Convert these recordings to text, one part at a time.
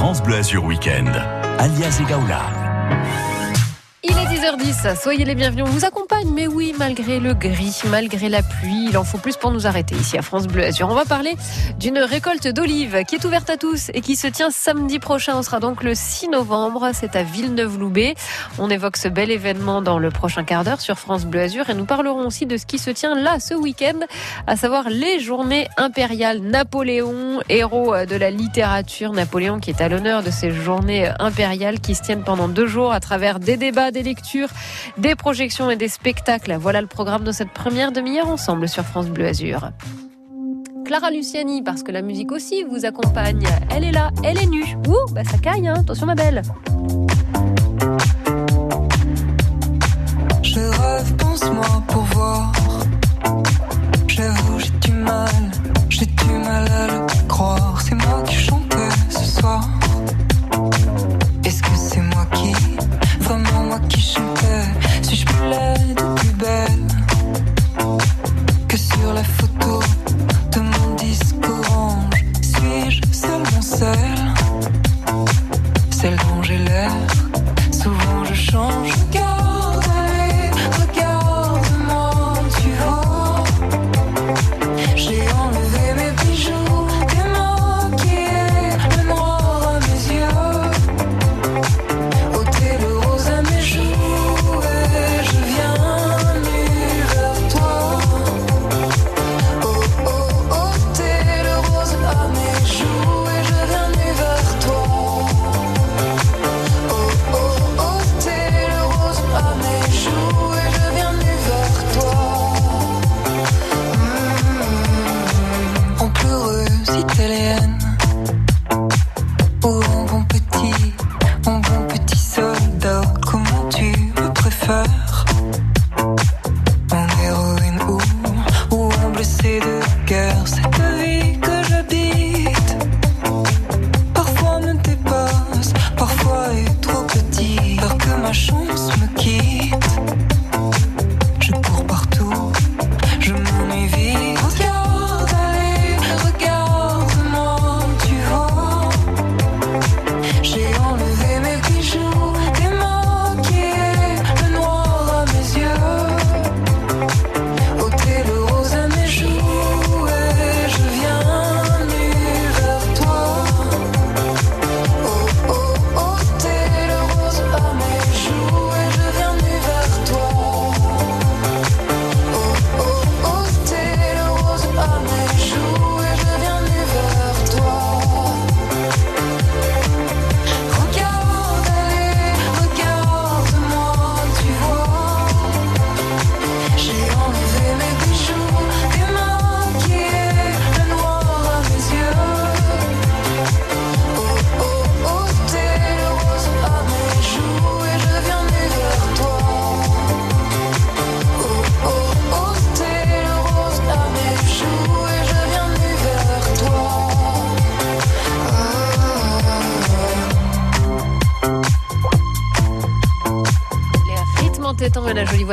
France Bleu Azur Weekend. Alias Egaula. Il est 10h10, soyez les bienvenus. On vous accompagne, mais oui, malgré le gris, malgré la pluie, il en faut plus pour nous arrêter ici à France Bleu Azur. On va parler d'une récolte d'olives qui est ouverte à tous et qui se tient samedi prochain. On sera donc le 6 novembre. C'est à Villeneuve-Loubet. On évoque ce bel événement dans le prochain quart d'heure sur France Bleu Azur et nous parlerons aussi de ce qui se tient là ce week-end, à savoir les journées impériales. Napoléon, héros de la littérature, Napoléon qui est à l'honneur de ces journées impériales qui se tiennent pendant deux jours à travers des débats des lectures, des projections et des spectacles. Voilà le programme de cette première demi-heure ensemble sur France Bleu Azur. Clara Luciani, parce que la musique aussi vous accompagne. Elle est là, elle est nue. Ouh, bah ça caille, hein. attention ma belle. Je rêve, pense-moi pour voir. J'avoue, j'ai du mal, j'ai du mal à le croire. C'est moi qui chantais ce soir. Celle, celle dont j'ai l'air Souvent je change.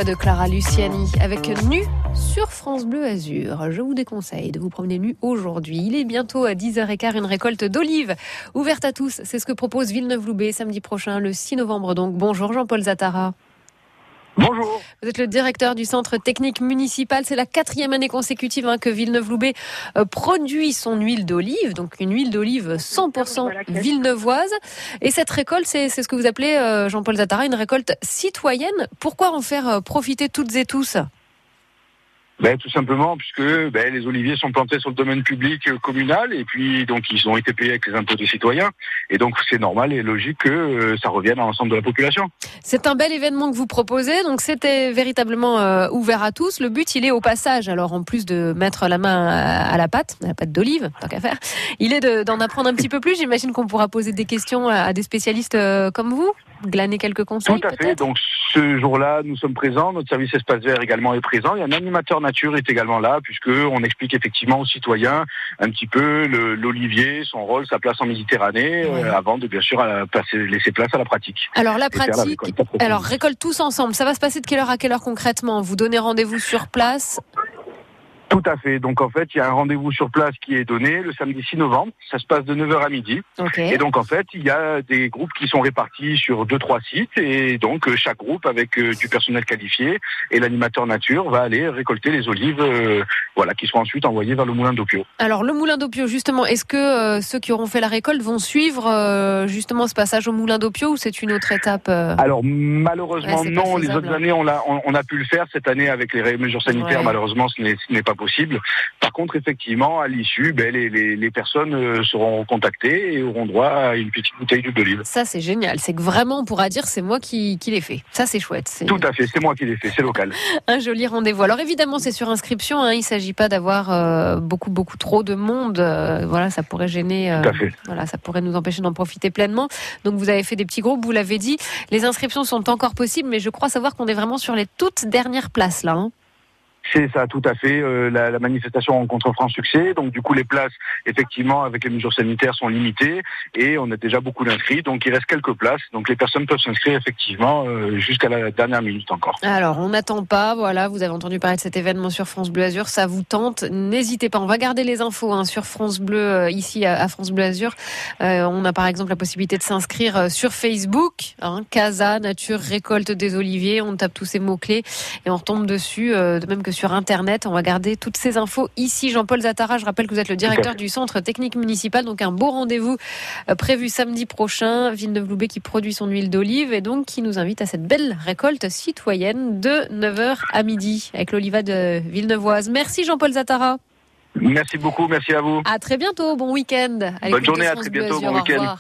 De Clara Luciani avec Nu sur France Bleu Azur. Je vous déconseille de vous promener nu aujourd'hui. Il est bientôt à 10h15 une récolte d'olives ouverte à tous. C'est ce que propose Villeneuve-Loubet samedi prochain, le 6 novembre. Donc bonjour Jean-Paul Zatara. Bonjour. Vous êtes le directeur du centre technique municipal. C'est la quatrième année consécutive hein, que Villeneuve-Loubet euh, produit son huile d'olive, donc une huile d'olive 100% villeneuvoise. Et cette récolte, c'est ce que vous appelez, euh, Jean-Paul Zatara, une récolte citoyenne. Pourquoi en faire euh, profiter toutes et tous? Ben, tout simplement puisque ben, les oliviers sont plantés sur le domaine public euh, communal et puis donc ils ont été payés avec les impôts des citoyens et donc c'est normal et logique que euh, ça revienne à l'ensemble de la population. C'est un bel événement que vous proposez, donc c'était véritablement euh, ouvert à tous. Le but, il est au passage, alors en plus de mettre la main à, la pâte, à la pâte d'olive, tant qu'à faire, il est de- d'en apprendre un petit peu plus. J'imagine qu'on pourra poser des questions à, des spécialistes comme vous, glaner quelques conseils Tout à fait. Donc ce jour-là, nous sommes présents. Notre service espace vert également est présent. Et un animateur nature est également là, puisque on explique effectivement aux citoyens un petit peu l'olivier, son rôle, sa place en Méditerranée, euh, avant de bien sûr euh, passer, laisser place à la pratique. Alors la pratique, récolte alors récolte tous ensemble. Ça va se passer de quelle heure à quelle heure concrètement? Vous donnez rendez-vous sur place? Tout à fait. Donc en fait, il y a un rendez-vous sur place qui est donné le samedi 6 novembre. Ça se passe de 9h à midi. Ok. Et donc en fait, il y a des groupes qui sont répartis sur deux trois sites et donc euh, chaque groupe avec euh, du personnel qualifié et l'animateur nature va aller récolter les olives, euh, voilà, qui seront ensuite envoyées vers le moulin d'Opio. Alors le moulin d'Opio, justement, est-ce que euh, ceux qui auront fait la récolte vont suivre euh, justement ce passage au moulin d'Opio ou c'est une autre étape Alors malheureusement Ouais, non, les autres années on a on, on a pu le faire cette année avec les mesures sanitaires. Ouais. Malheureusement, ce n'est ce n'est pas possible. Par contre, effectivement, à l'issue, ben, les, les, les personnes euh, seront contactées et auront droit à une petite bouteille d'huile d'olive. Ça c'est génial, c'est que vraiment on pourra dire c'est moi qui, qui l'ai fait. Ça c'est chouette, c'est Tout à fait, c'est moi qui l'ai fait, c'est local. un joli rendez-vous. Alors évidemment c'est sur inscription, hein, il s'agit pas d'avoir euh, beaucoup beaucoup trop de monde. euh, voilà, ça pourrait gêner. euh, Tout à fait. Voilà, ça pourrait nous empêcher d'en profiter pleinement. Donc vous avez fait des petits groupes, vous l'avez dit. Les inscriptions sont encore possibles, mais je crois savoir qu'on est vraiment sur les toutes dernières places là. hein. C'est ça, tout à fait. Euh, la, la manifestation rencontre franc succès. Donc du coup, les places, effectivement, avec les mesures sanitaires, sont limitées et on a déjà beaucoup d'inscrits. Donc il reste quelques places. Donc les personnes peuvent s'inscrire effectivement euh, jusqu'à la dernière minute encore. Alors, on n'attend pas. Voilà, vous avez entendu parler de cet événement sur France Bleu Azur. Ça vous tente N'hésitez pas. On va garder les infos hein, sur France Bleu euh, ici à, France Bleu Azur. On a par exemple la possibilité de s'inscrire sur Facebook. Hein, Casa Nature Récolte des Oliviers. On tape tous ces mots clés et on retombe dessus. de même que sur Internet, on va garder toutes ces infos ici. Jean-Paul Zatara, je rappelle que vous êtes le directeur du centre technique municipal. Donc un beau rendez-vous euh, prévu samedi prochain. Villeneuve-Loubet qui produit son huile d'olive et donc qui nous invite à cette belle récolte citoyenne de 9h à midi avec l'olivade euh, villeneuvoise. Merci Jean-Paul Zatara. Merci beaucoup, merci à vous. À très bientôt. Bon week-end. Bonne journée, à très bientôt, bon week-end.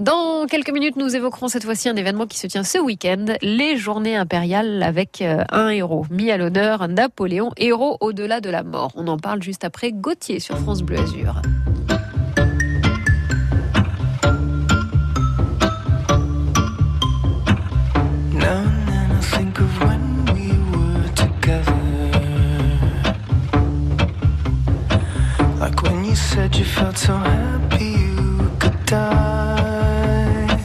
Dans quelques minutes, nous évoquerons cette fois-ci un événement qui se tient ce week-end, les Journées impériales avec euh, un héros mis à l'honneur, Napoléon, héros au-delà de la mort. On en parle juste après Gauthier sur France Bleu Azur. Said you felt so happy you could die.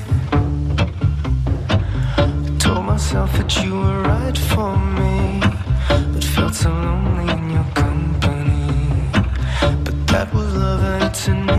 Told myself that you were right for me, but felt so lonely in your company. But that was love and it's an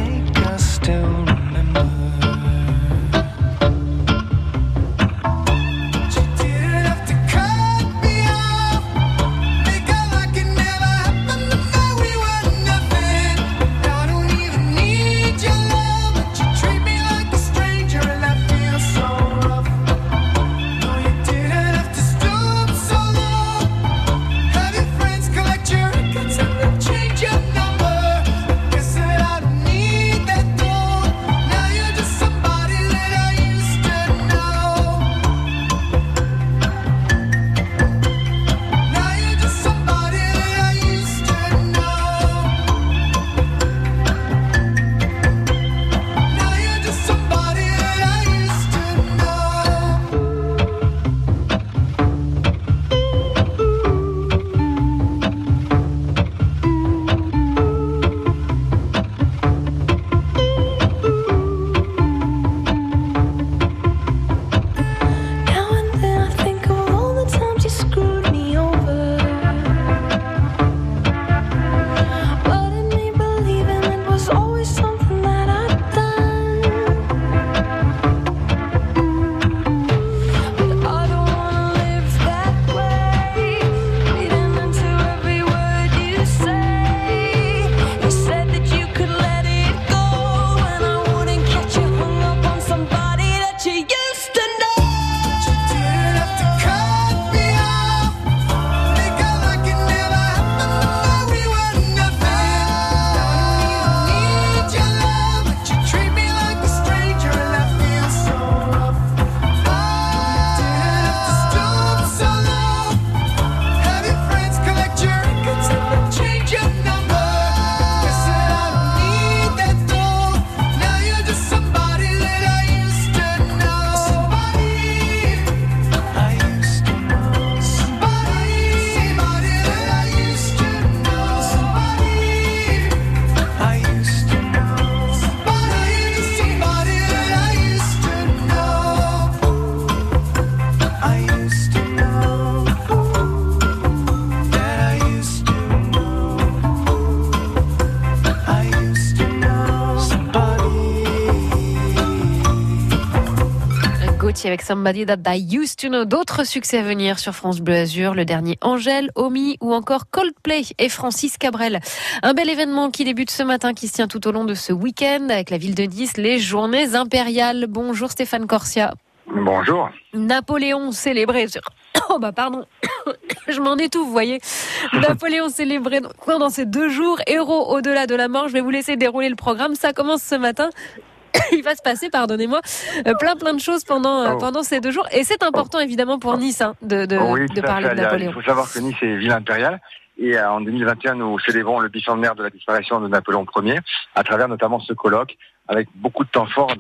Avec Somebody That I Used to Know. D'autres succès à venir sur France Bleu Azur. Le dernier Angèle, Omi ou encore Coldplay et Francis Cabrel. Un bel événement qui débute ce matin, qui se tient tout au long de ce week-end avec la ville de Nice, les journées impériales. Bonjour Stéphane Corsia. Bonjour. Napoléon célébré sur... Oh bah pardon, je m'en étouffe, vous voyez. Napoléon célébré pendant ces deux jours, héros au-delà de la mort. Je vais vous laisser dérouler le programme. Ça commence ce matin. Il va se passer, pardonnez-moi, euh, plein plein de choses pendant euh, Oh. pendant ces deux jours. Et c'est important évidemment pour Nice hein, de, de, oui, de parler fait, de. Napoléon. Il faut savoir que Nice est ville impériale. Et euh, en 2021, nous célébrons le bicentenaire de la disparition de Napoléon Ier, à travers notamment ce colloque, avec beaucoup de temps fort,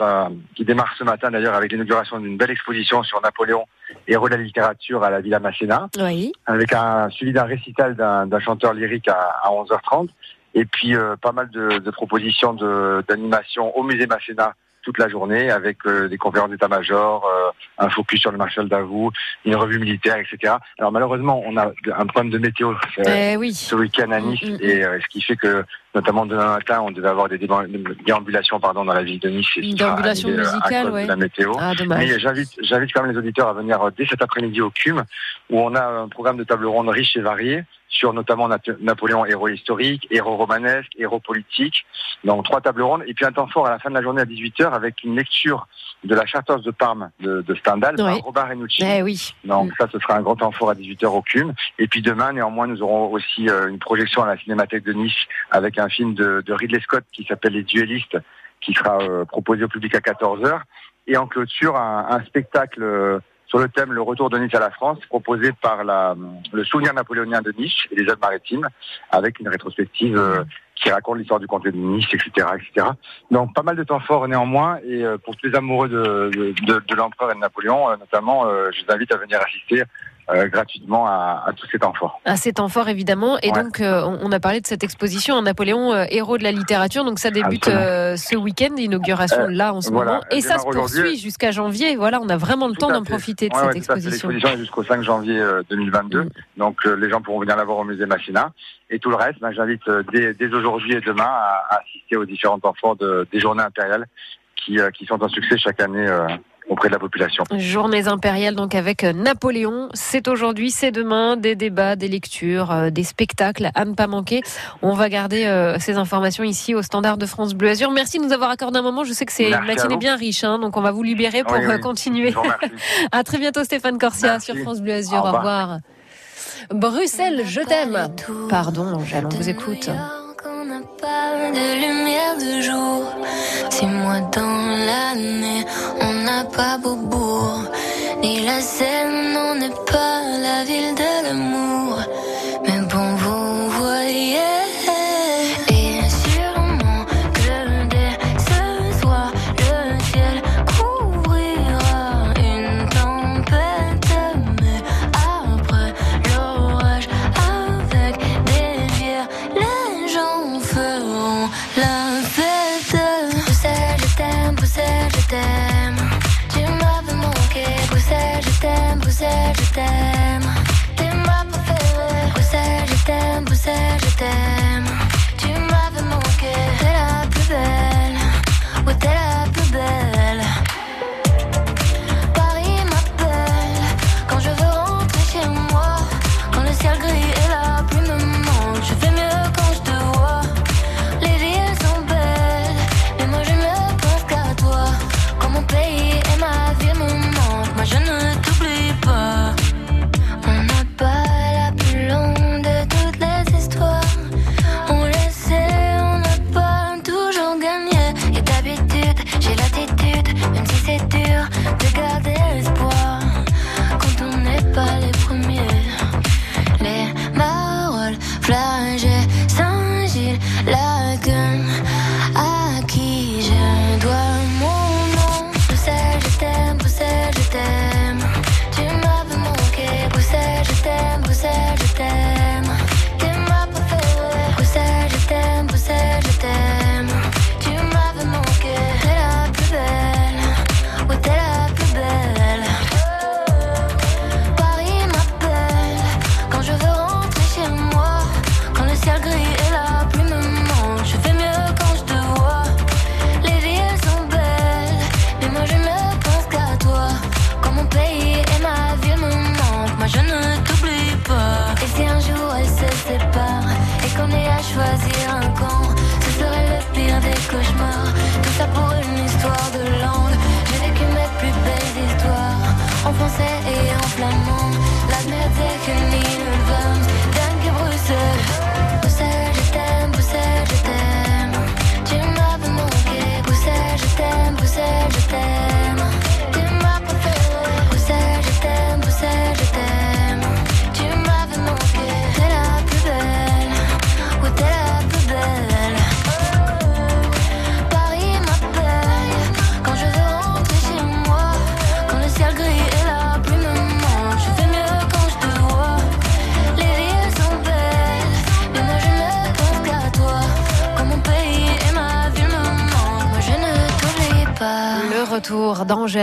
qui démarre ce matin d'ailleurs avec l'inauguration d'une belle exposition sur Napoléon, héros de la littérature à la Villa Masséna, Oui. avec un suivi d'un récital d'un d'un chanteur lyrique à, à 11h30, et puis euh, pas mal de, de propositions de- d'animation au musée Masséna toute la journée, avec euh, des conférences d'état-major, euh, un focus sur le maréchal Davout, une revue militaire, etc. Alors malheureusement, on a un problème de météo euh, Eh oui. ce week-end à Nice, Mm, mm, mm. et euh, ce qui fait que notamment demain matin, on devait avoir des déambulations pardon, dans la ville de Nice. Une déambulation euh, musicale, ouais. la météo. Ah dommage. Mais j'invite, j'invite quand même les auditeurs à venir euh, dès cet après-midi au CUM, où on a un programme de table ronde riche et varié sur notamment Napoléon, héros historique, héros romanesque, héros politique. Donc trois tables rondes et puis un temps fort à la fin de la journée à 18h avec une lecture de la Chartreuse de Parme de, de Stendhal Oui. par Robert Renucci. Eh oui. Donc ça, ce sera un grand temps fort à 18h au CUM. Et puis demain, néanmoins, nous aurons aussi euh, une projection à la Cinémathèque de Nice avec un film de, Ridley Scott qui s'appelle Les Duellistes, qui sera euh, proposé au public à 14h. Et en clôture, un, un spectacle euh, sur le thème Le retour de Nice à la France, proposé par le souvenir napoléonien de Nice et les Alpes-Maritimes, avec une rétrospective euh, qui raconte l'histoire du comté de Nice, etc., etc. Donc pas mal de temps fort néanmoins. Et pour tous les amoureux de, l'empereur et de Napoléon, notamment, je vous invite à venir assister euh, gratuitement à, à tous ces temps forts. À ces temps forts évidemment. Et Ouais. donc euh, on a parlé de cette exposition, un Napoléon euh, héros de la littérature. Donc ça débute euh, ce week-end, inauguration Euh, là en ce voilà, moment, et ça se poursuit jusqu'à janvier. Voilà, on a vraiment le Tout temps à d'en profiter de Ouais, cette ouais, à exposition. L'exposition est jusqu'au 5 janvier euh, 2022. Mm. Donc euh, les gens pourront venir la voir au musée Machina. Et tout le reste, ben, j'invite euh, dès, dès aujourd'hui et demain à, à assister aux différents temps forts de- des journées impériales qui, euh, qui sont un succès chaque année euh, auprès de la population. Journées impériales donc avec euh, Napoléon. C'est aujourd'hui, c'est demain, des débats, des lectures, euh, des spectacles à ne pas manquer. On va garder euh, ces informations ici au standard de France Bleu Azur. Merci de nous avoir accordé un moment. Je sais que c'est une matinée bien riche, hein, donc on va vous libérer pour Oui, oui. continuer. À très bientôt Stéphane Corsia Merci. sur France Bleu Azur. Au Au revoir. revoir. Bruxelles, je t'aime. Pardon Angèle, on vous écoute. On n'a pas de lumière de jour. Six mois dans l'année, on n'a pas Beaubourg. Ni la Seine, on n'est pas la ville de l'amour. La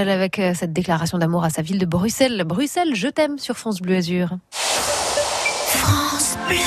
avec euh, cette déclaration d'amour à sa ville de Bruxelles. Bruxelles, je t'aime sur France Bleu Azur. France Bleu.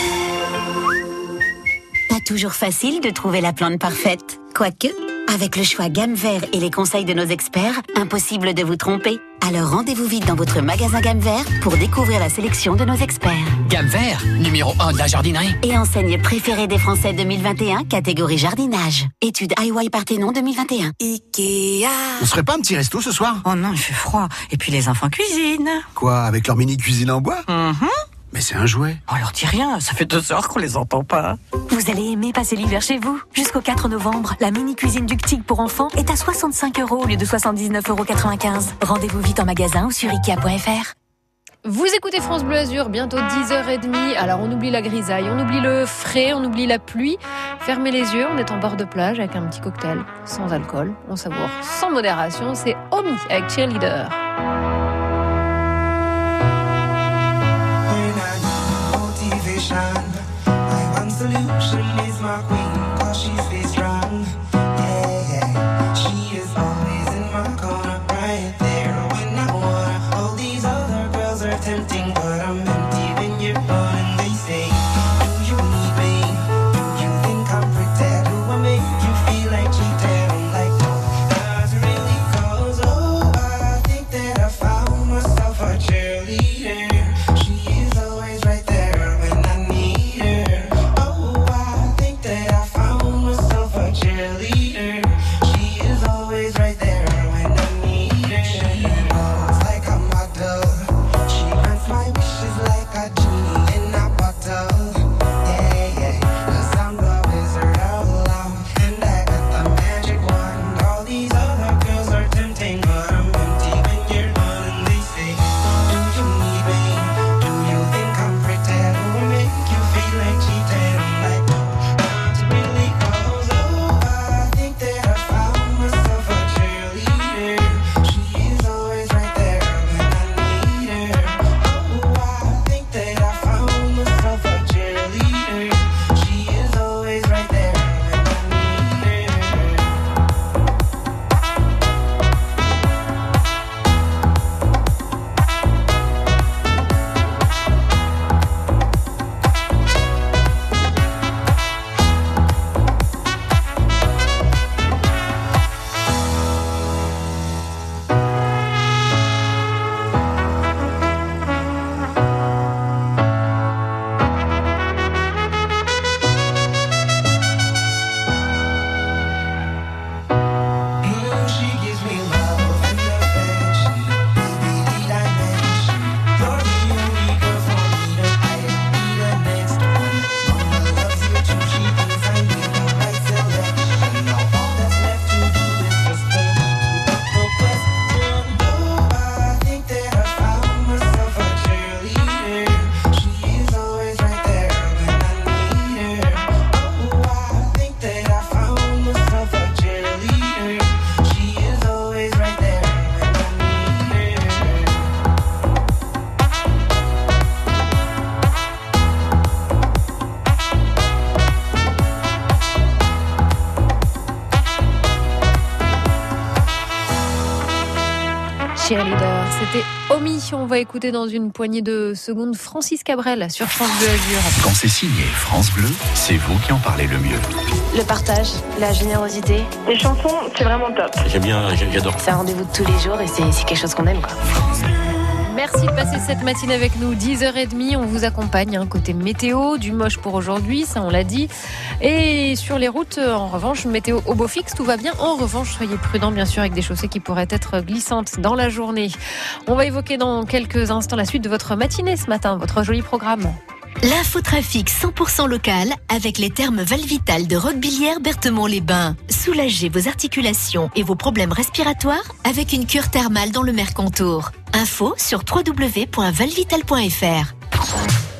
Pas toujours facile de trouver la plante parfaite. Quoique, avec le choix gamme vert et les conseils de nos experts, impossible de vous tromper. Alors rendez-vous vite dans votre magasin gamme vert pour découvrir la sélection de nos experts. Gamme vert, numéro 1 de la jardinerie. Et enseigne préférée des Français 2021, catégorie jardinage. Étude IY Parthénon 2021. Ikea. On se ferait pas un petit resto ce soir? Oh non, il fait froid. Et puis les enfants cuisinent. Quoi, avec leur mini cuisine en bois? Mhm. Mais c'est un jouet. On leur dit rien, ça fait deux heures qu'on les entend pas. Vous allez aimer passer l'hiver chez vous. Jusqu'au 4 novembre, la mini cuisine du Ctig pour enfants est à 65 euros au lieu de 79,95 euros. Rendez-vous vite en magasin ou sur ikea.fr. Vous écoutez France Bleu Azur, bientôt 10h30. Alors on oublie la grisaille, on oublie le frais, on oublie la pluie. Fermez les yeux, on est en bord de plage avec un petit cocktail sans alcool. On savoure sans modération. C'est Omi avec Cheerleader. She needs my queen. On va écouter dans une poignée de secondes Francis Cabrel sur France Bleu Azur. Quand c'est signé France Bleu, c'est vous qui en parlez le mieux. Le partage, la générosité. Les chansons, c'est vraiment top. J'aime bien, j'adore. C'est un rendez-vous de tous les jours et c'est c'est quelque chose qu'on aime. Quoi. Merci de passer cette matinée avec nous. 10h30, on vous accompagne. hein, côté météo, du moche pour aujourd'hui, ça on l'a dit. Et sur les routes, euh, en revanche, météo au beau fixe, tout va bien. En revanche, soyez prudents, bien sûr, avec des chaussées qui pourraient être glissantes dans la journée. On va évoquer dans quelques instants la suite de votre matinée ce matin, votre joli programme. L'infotrafic 100% local avec les termes Valvital de Roquebillière Berthemont-les-Bains. Soulagez vos articulations et vos problèmes respiratoires avec une cure thermale dans le Mercantour. Info sur www.valvital.fr.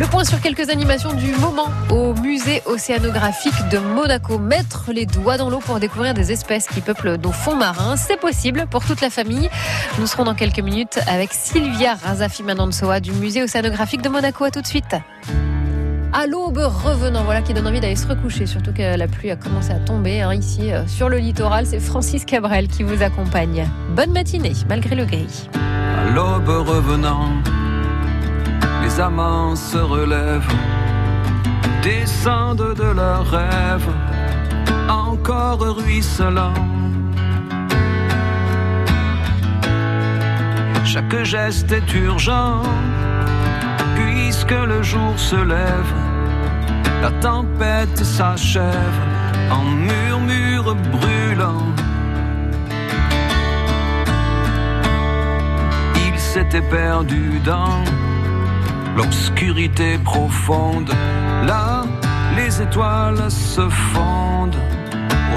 Le point sur quelques animations du moment au musée océanographique de Monaco. Mettre les doigts dans l'eau pour découvrir des espèces qui peuplent nos fonds marins, c'est possible pour toute la famille. Nous serons dans quelques minutes avec Sylvia Razafi Manansoa du musée océanographique de Monaco. À tout de suite. À l'aube revenant, voilà qui donne envie d'aller se recoucher, surtout que la pluie a commencé à tomber hein, ici euh, sur le littoral. C'est Francis Cabrel qui vous accompagne. Bonne matinée, malgré le gris. À l'aube revenant, les amants se relèvent, descendent de leurs rêves, encore ruisselants. Chaque geste est urgent, puisque le jour se lève, la tempête s'achève en murmure brûlant. Il s'était perdu dans l'obscurité profonde. Là, les étoiles se fondent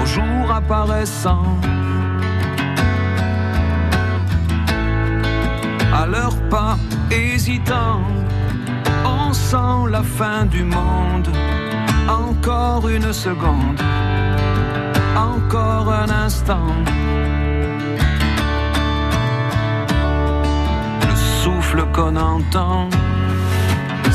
au jour apparaissant. À leurs pas hésitants, on sent la fin du monde. Encore une seconde, encore un instant. Le souffle qu'on entend,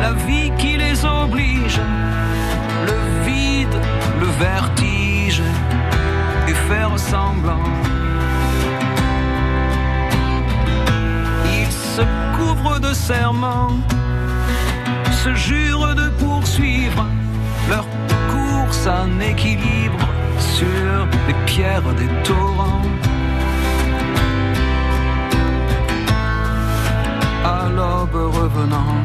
la vie qui les oblige, le vide, le vertige, et faire semblant. Ils se couvrent de serments, se jurent de poursuivre leur course en équilibre sur les pierres des torrents. À l'aube revenant.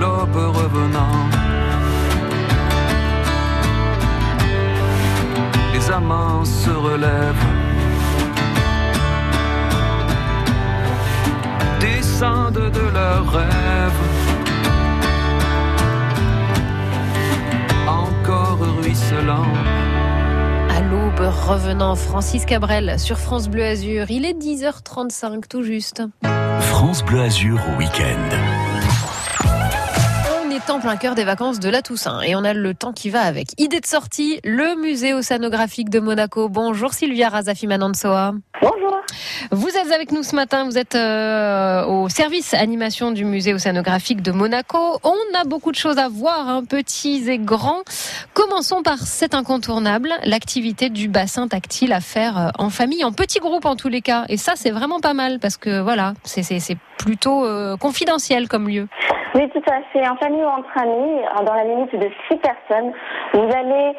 L'aube revenant. les amants se relèvent, descendent de leurs rêves, encore ruisselant. À l'aube revenant, Francis Cabrel sur France Bleu Azur. Il est 10h35 tout juste. France Bleu Azur au week-end. En plein cœur des vacances de la Toussaint et on a le temps qui va avec. Idée de sortie, le musée océanographique de Monaco. Bonjour Sylvia Razafi Manansoa. Bonjour. Vous êtes avec nous ce matin, vous êtes euh, au service animation du musée océanographique de Monaco. On a beaucoup de choses à voir, hein, petits et grands. Commençons par cet incontournable, l'activité du bassin tactile à faire euh, en famille, en petit groupe en tous les cas. Et ça, c'est vraiment pas mal parce que voilà, c'est- plutôt euh, confidentiel comme lieu. Oui, tout à fait. En famille ou entre amis, dans la limite de six personnes, vous allez,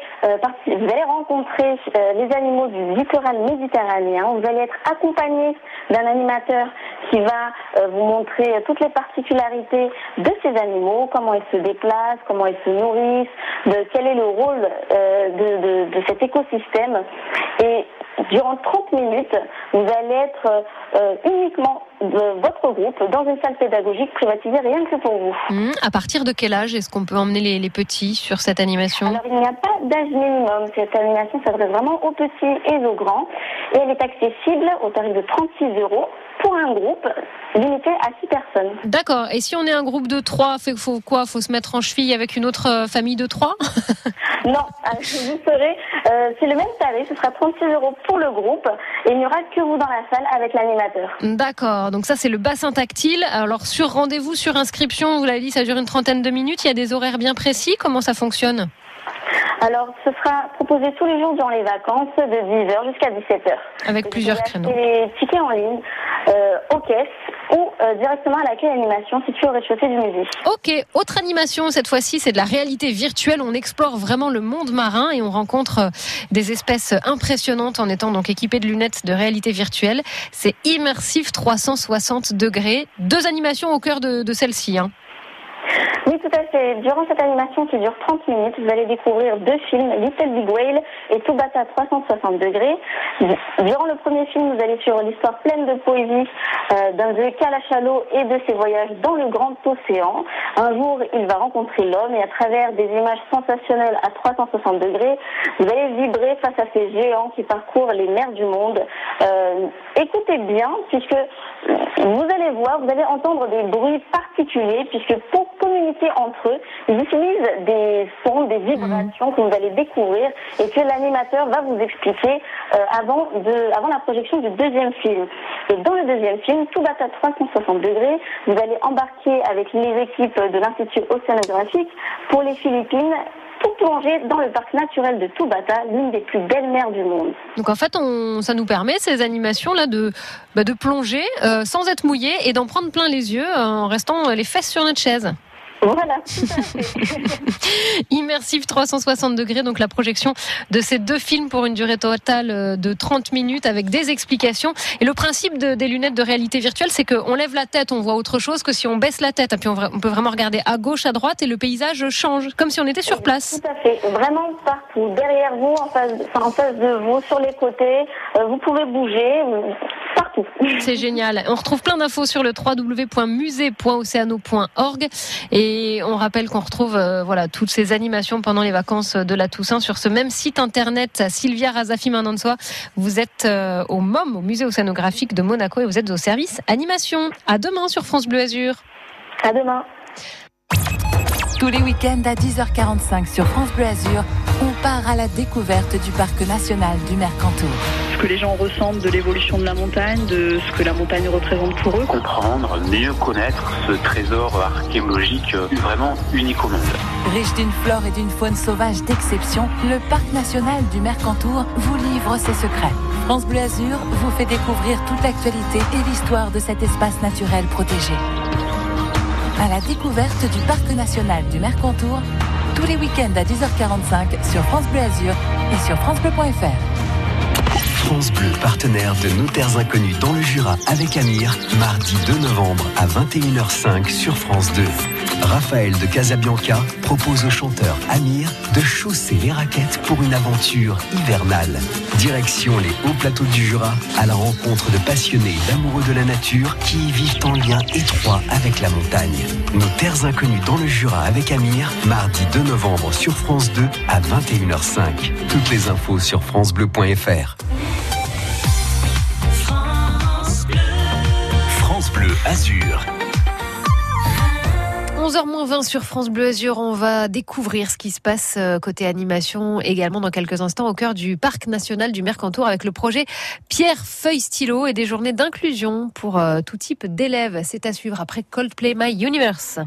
vous allez rencontrer les animaux du littoral méditerranéen. Vous allez être accompagné d'un animateur qui va euh, vous montrer euh, toutes les particularités de ces animaux, comment ils se déplacent, comment ils se nourrissent, de quel est le rôle euh, de, de- de cet écosystème. Et durant 30 minutes, vous allez être euh, uniquement de votre groupe dans une salle pédagogique privatisée rien que pour vous. Hmm, à partir de quel âge est-ce qu'on peut emmener les, les petits sur cette animation? Alors, il n'y a pas d'âge minimum. Cette animation s'adresse vraiment aux petits et aux grands. Et elle est accessible au tarif de 36 euros pour un groupe limité à 6 personnes. D'accord. Et si on est un groupe de trois, fait faut quoi? Faut se mettre en cheville avec une autre euh, famille de trois? Non, euh, vous serez, euh, c'est le même tarif, ce sera 36 euros pour le groupe et il n'y aura que vous dans la salle avec l'animateur. D'accord. Donc ça c'est le bassin tactile. Alors sur rendez-vous, sur inscription, vous l'avez dit, ça dure une trentaine de minutes. Il y a des horaires bien précis. Comment ça fonctionne? Alors, ce sera proposé tous les jours durant les vacances de 10h jusqu'à 17h. Avec plusieurs créneaux. Les tickets en ligne, euh, aux caisses ou euh, directement à l'accueil animation situé au rez-de-chaussée du musée. Ok, autre animation, cette fois-ci c'est de la réalité virtuelle. On explore vraiment le monde marin et on rencontre euh, des espèces impressionnantes en étant donc équipé de lunettes de réalité virtuelle. C'est immersif 360 degrés. Deux animations au cœur de, de celle-ci. Hein. Oui, tout à fait. Durant cette animation qui dure 30 minutes, vous allez découvrir deux films, Little Big Whale et Tubata 360 degrés. Durant le premier film, vous allez suivre l'histoire pleine de poésie euh, d'un vieux calachalot et de ses voyages dans le grand océan. Un jour, il va rencontrer l'homme et à travers des images sensationnelles à 360 degrés, vous allez vibrer face à ces géants qui parcourent les mers du monde. Euh, écoutez bien, puisque vous allez voir, vous allez entendre des bruits particuliers, puisque pour communiquer entre eux, ils utilisent des sons, des vibrations que vous allez découvrir et que l'animateur va vous expliquer euh, avant, de, avant la projection du deuxième film. Et dans le deuxième film, tout bat à 360 degrés, vous allez embarquer avec les équipes de l'Institut océanographique pour les Philippines tout plonger dans le parc naturel de Tubata, l'une des plus belles mers du monde. Donc en fait, ça nous permet ces animations là de bah, de plonger euh, sans être mouillé et d'en prendre plein les yeux euh, en restant les fesses sur notre chaise. Voilà, tout à fait. Immersif 360 degrés, donc la projection de ces deux films pour une durée totale euh, de 30 minutes avec des explications. Et le principe de- des lunettes de réalité virtuelle, c'est qu'on lève la tête, on voit autre chose que si on baisse la tête. Et puis on, peut vraiment regarder à gauche, à droite et le paysage change, comme si on était sur place. Tout à fait, vraiment partout, derrière vous, en face, enfin, en face de vous, sur les côtés, euh, vous pouvez bouger, partout. C'est génial. On retrouve plein d'infos sur le www.musée.oceano.org et on rappelle qu'on retrouve euh, voilà toutes ces animations pendant les vacances de la Toussaint sur ce même site internet. Sylvia Razafi Manansoa, vous êtes euh, au MOM, au musée océanographique de Monaco et vous êtes au service animation. À demain sur France Bleu Azur. À demain. Tous les week-ends à 10h45 sur France Bleu Azur, part à la découverte du parc national du Mercantour. ce que les gens ressentent de l'évolution de la montagne, de ce que la montagne représente pour eux. comprendre, mieux connaître ce trésor archéologique euh, vraiment unique au monde. Riche d'une flore et d'une faune sauvage d'exception, le parc national du Mercantour vous livre ses secrets. France Bleu Azur vous fait découvrir toute l'actualité et l'histoire de cet espace naturel protégé. À la découverte du parc national du Mercantour, tous les week-ends à 10h45 sur France Bleu Azur et sur francebleu.fr. France Bleu, partenaire de Nos Terres Inconnues dans le Jura avec Amir, mardi 2 novembre à 21h05 sur France 2. Raphaël de Casabianca propose au chanteur Amir de chausser les raquettes pour une aventure hivernale. Direction les hauts plateaux du Jura à la rencontre de passionnés d'amoureux de la nature qui y vivent en lien étroit avec la montagne. Nos Terres Inconnues dans le Jura avec Amir, mardi 2 novembre sur France 2 à 21h05. Toutes les infos sur francebleu.fr. France Bleu Azur. 11h20 sur France Bleu Azur, on va découvrir ce qui se passe euh, côté animation également dans quelques instants au cœur du parc national du Mercantour avec le projet Pierre Feuille Stylo et des journées d'inclusion pour euh, tout type d'élèves. C'est à suivre après Coldplay My Universe.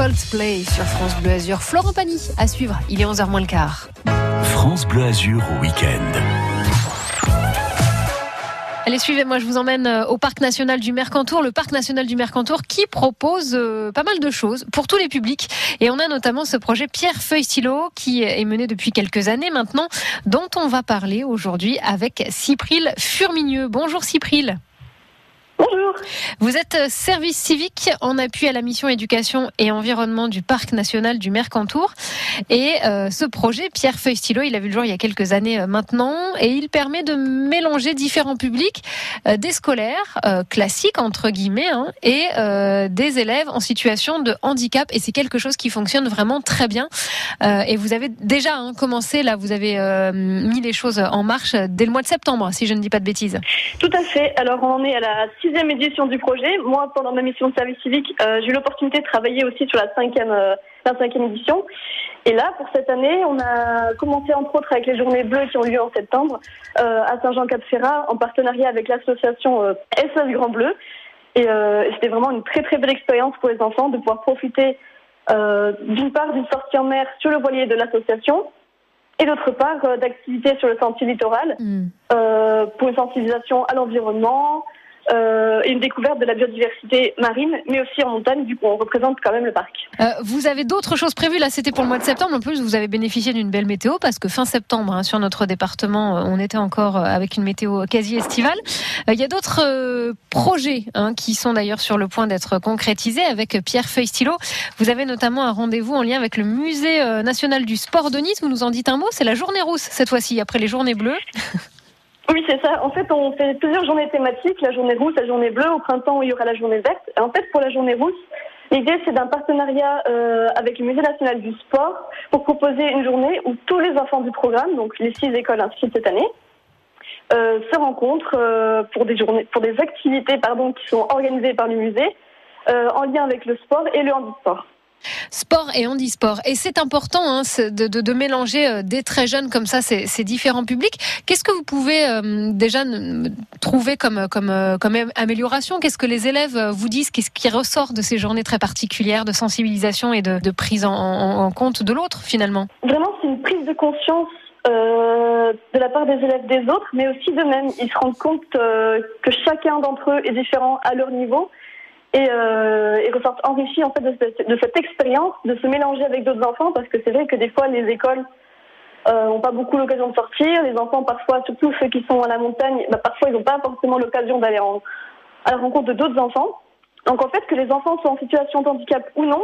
Coldplay sur France Bleu Azur. Florent Pagny à suivre. Il est 11h moins le quart. France Bleu Azur au week-end. Allez, suivez-moi, je vous emmène euh, au Parc National du Mercantour, le Parc National du Mercantour qui propose euh, pas mal de choses pour tous les publics. Et on a notamment ce projet Pierre Feuille Stylo qui est mené depuis quelques années maintenant, dont on va parler aujourd'hui avec Cypril Furmigneux. Bonjour Cypril. Bonjour. Vous êtes euh, service civique en appui à la mission éducation et environnement du Parc national du Mercantour. Et euh, ce projet, Pierre Feuille Stylo, il a vu le jour il y a quelques années euh, maintenant et il permet de mélanger différents publics, euh, des scolaires euh, classiques entre guillemets hein, et des élèves en situation de handicap. Et c'est quelque chose qui fonctionne vraiment très bien. Et vous avez déjà hein, commencé là, vous avez mis les choses en marche dès le mois de septembre, si je ne dis pas de bêtises. Tout à fait. Alors, on en est à la sixième édition du projet. Moi, pendant ma mission de service civique, euh, j'ai eu l'opportunité de travailler aussi sur la cinquième, euh, la cinquième édition. Et là, pour cette année, on a commencé entre autres avec les Journées Bleues qui ont lieu en septembre euh, à Saint-Jean-Cap-Ferrat en partenariat avec l'association SOS Grand Bleu. Et c'était vraiment une très très belle expérience pour les enfants de pouvoir profiter d'une part d'une sortie en mer sur le voilier de l'association et d'autre part euh, d'activités sur le sentier littoral euh, pour une sensibilisation à l'environnement euh, une découverte de la biodiversité marine, mais aussi en montagne, vu qu'on représente quand même le parc. Euh, vous avez d'autres choses prévues Là, c'était pour le mois de septembre. En plus, vous avez bénéficié d'une belle météo parce que fin septembre, hein, sur notre département, euh, on était encore euh, avec une météo quasi estivale. Il y a d'autres projets hein, qui sont d'ailleurs sur le point d'être concrétisés avec Pierre Feuille Stylo. Vous avez notamment un rendez-vous en lien avec le Musée national du sport de Nice. Vous nous en dites un mot C'est la journée rousse cette fois-ci, après les journées bleues. Oui, c'est ça. En fait, on fait plusieurs journées thématiques, la journée rousse, la journée bleue. Au printemps, il y aura la journée verte. Et en fait, pour la journée rousse, l'idée, c'est d'un partenariat euh, avec le Musée national du sport pour proposer une journée où tous les enfants du programme, donc les six écoles inscrites cette année, euh, se rencontrent euh, pour des journées, pour des activités, pardon, qui sont organisées par le musée en lien avec le sport et le handisport. Sport et handisport. Et c'est important hein, de, mélanger euh, dès très jeunes comme ça ces, différents publics. Qu'est-ce que vous pouvez euh, déjà trouver comme, euh, amélioration? Qu'est-ce que les élèves vous disent? Qu'est-ce qui ressort de ces journées très particulières de sensibilisation et de, prise en, compte de l'autre finalement? Vraiment, c'est une prise de conscience de la part des élèves des autres, mais aussi d'eux-mêmes. Ils se rendent compte que chacun d'entre eux est différent à leur niveau et, euh, et ressortent enrichis en fait de cette, expérience, de se mélanger avec d'autres enfants, parce que c'est vrai que des fois les écoles euh, n'ont pas beaucoup l'occasion de sortir. Les enfants, parfois, surtout ceux qui sont à la montagne, bah, parfois ils n'ont pas forcément l'occasion d'aller à la rencontre de d'autres enfants. Donc en fait, que les enfants soient en situation de handicap ou non,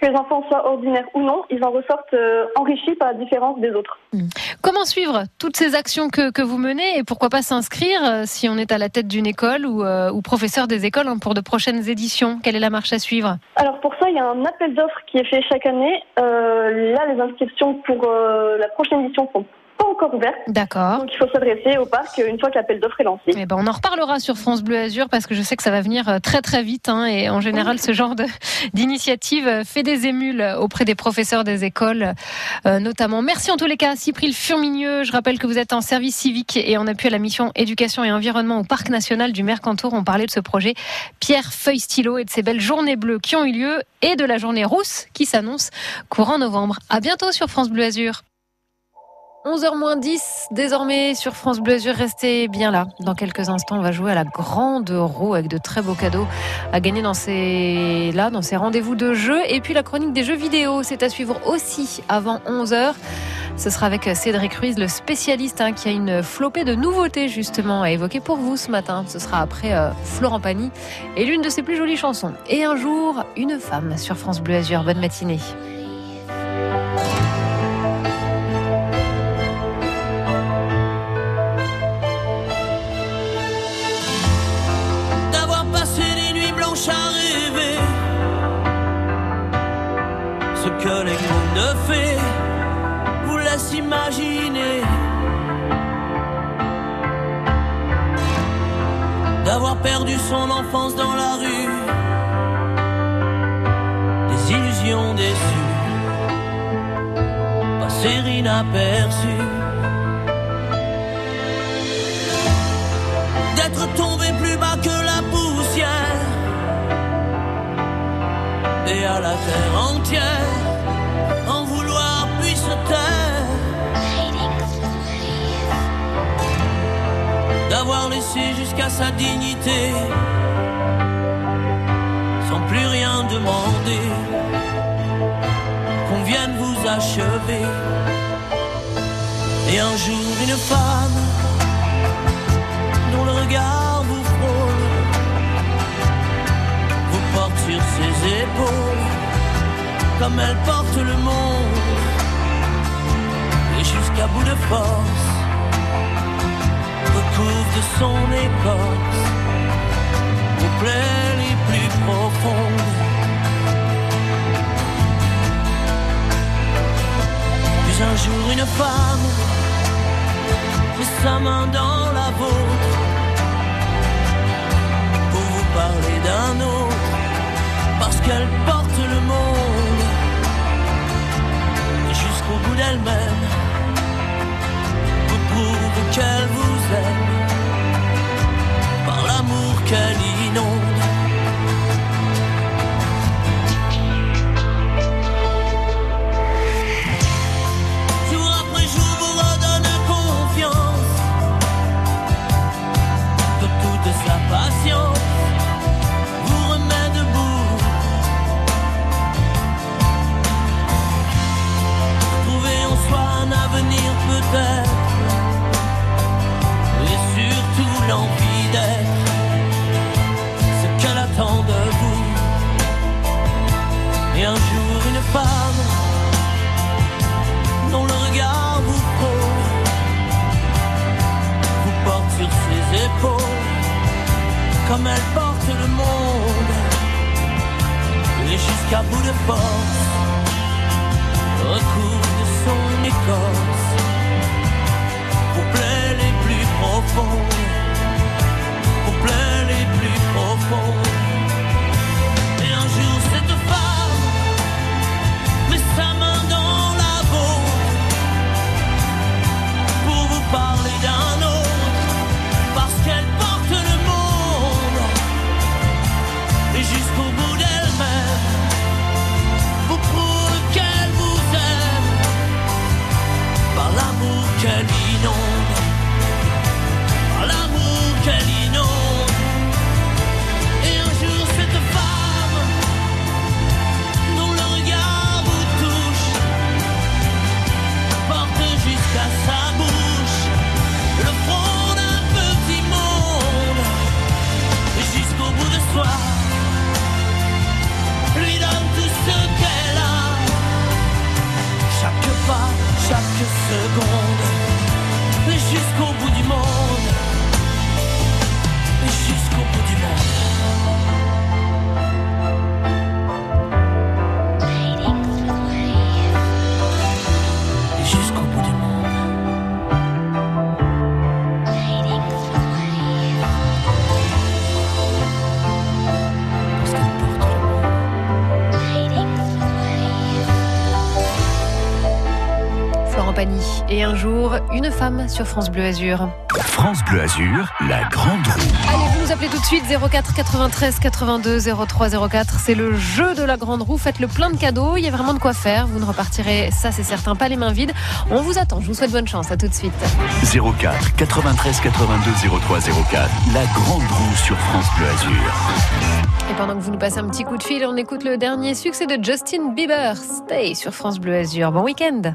que les enfants soient ordinaires ou non, ils en ressortent euh, enrichis par la différence des autres. Comment suivre toutes ces actions que, que vous menez et pourquoi pas s'inscrire euh, si on est à la tête d'une école ou, euh, ou professeur des écoles hein, pour de prochaines éditions? Quelle est la marche à suivre? Alors pour ça, il y a un appel d'offres qui est fait chaque année. Là, les inscriptions pour la prochaine édition sont encore ouverte. D'accord. Donc il faut s'adresser au parc une fois que l'appel d'offres est lancé. Eh ben, on en reparlera sur France Bleu Azur parce que je sais que ça va venir euh, très très vite hein, et en général ce genre de- d'initiative euh, fait des émules auprès des professeurs des écoles euh, notamment. Merci en tous les cas Cyprien Furmigneux. Je rappelle que vous êtes en service civique et en appui à la mission éducation et environnement au parc national du Mercantour. On parlait de ce projet Pierre Feuille Stylo et de ces belles journées bleues qui ont eu lieu et de la journée rousse qui s'annonce courant novembre. À bientôt sur France Bleu Azur. 11h10 désormais sur France Bleu Azur. Restez bien là. Dans quelques instants, on va jouer à la grande roue avec de très beaux cadeaux à gagner dans ces, là, dans ces rendez-vous de jeux. Et puis la chronique des jeux vidéo, c'est à suivre aussi avant 11h. Ce sera avec Cédric Ruiz, le spécialiste hein, qui a une flopée de nouveautés justement à évoquer pour vous ce matin. Ce sera après euh, Florent Pagny et l'une de ses plus jolies chansons. Et un jour, une femme sur France Bleu Azur. Bonne matinée. Que les contes de fées vous laissent imaginer. D'avoir perdu son enfance dans la rue, des illusions déçues, passer inaperçues. d'être tombé plus bas que la poussière et à la terre entière d'avoir laissé jusqu'à sa dignité. Sans plus rien demander qu'on vienne vous achever. Et un jour une femme dont le regard vous frôle, vous porte sur ses épaules, comme elle porte le monde, et jusqu'à bout de force, recouvre de son écorce, aux plaies les plus profondes. Puis un jour une femme met sa main dans la vôtre pour vous parler d'un autre parce qu'elle porte le monde jusqu'au bout d'elle-même qu'elle vous aime par l'amour qu'elle inonde. Jour comme elle porte le monde. Et jusqu'à bout de force recouvre de son écorce pour plaies les plus profondes par chaque seconde, jusqu'au bout du monde, jusqu'au bout du monde. Et un jour, une femme sur France Bleu Azur. France Bleu Azur, la grande roue. Allez, vous nous appelez tout de suite 04 93 82 03 04. C'est le jeu de la grande roue. Faites le plein de cadeaux. Il y a vraiment de quoi faire. Vous ne repartirez, ça c'est certain, pas les mains vides. On vous attend. Je vous souhaite bonne chance. À tout de suite. 04 93 82 03 04. La grande roue sur France Bleu Azur. Et pendant que vous nous passez un petit coup de fil, on écoute le dernier succès de Justin Bieber. Stay sur France Bleu Azur. Bon week-end.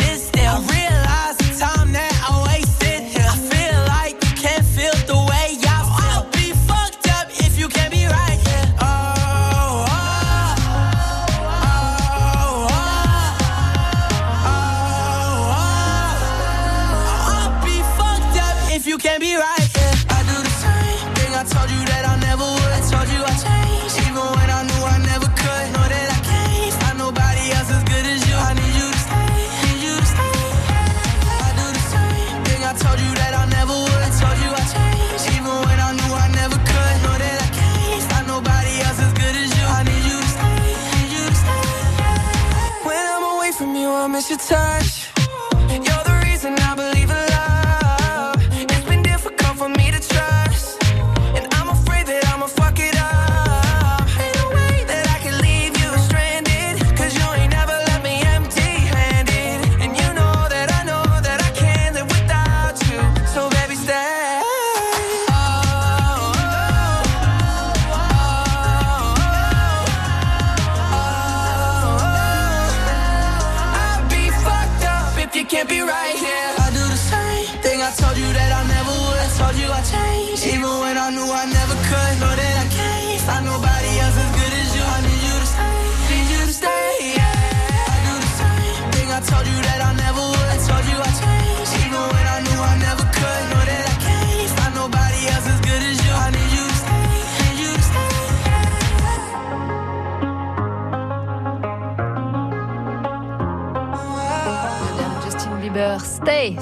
miss your touch.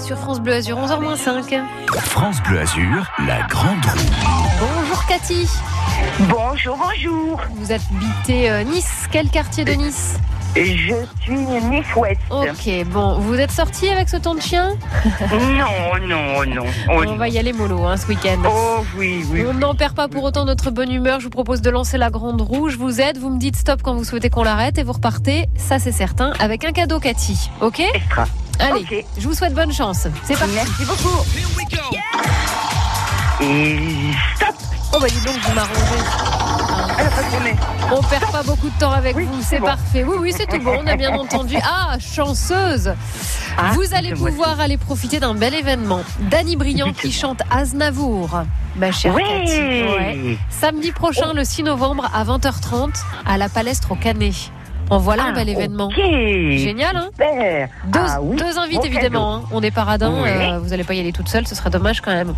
Sur France Bleu Azur, 11h05. France Bleu Azur, la grande roue. Bonjour Cathy. Bonjour, bonjour. Vous habitez euh, Nice. Quel quartier de Nice Je suis Nice-Ouest. Ok, bon, vous êtes sorti avec ce ton de chien Non, non, non. On va y aller mollo hein, ce week-end. Oh oui, oui. On n'en perd pas pour autant notre bonne humeur. Je vous propose de lancer la grande roue. Je vous aide. Vous me dites stop quand vous souhaitez qu'on l'arrête et vous repartez, ça c'est certain, avec un cadeau Cathy. Ok? Allez, je vous souhaite bonne chance. C'est parti. Merci beaucoup. Et stop Oh bah dis donc, vous m'arrangez. Elle a pas tourné. On perd pas beaucoup de temps avec vous, c'est bon. parfait. Oui, oui, c'est tout bon, on a bien entendu. Ah, chanceuse Ah, Vous allez pouvoir aller profiter d'un bel événement. Dany Briand qui chante Aznavour, ma chère Oui. Cathy. Ouais. Samedi prochain, le 6 novembre, à 20h30, à la Palestre au Canet. En voilà un Ah, bel événement. ok. Génial, hein Super. Deux, Ah oui, deux évidemment. hein. On est paradins, Oui. euh, vous n'allez pas y aller toute seule, ce serait dommage quand même.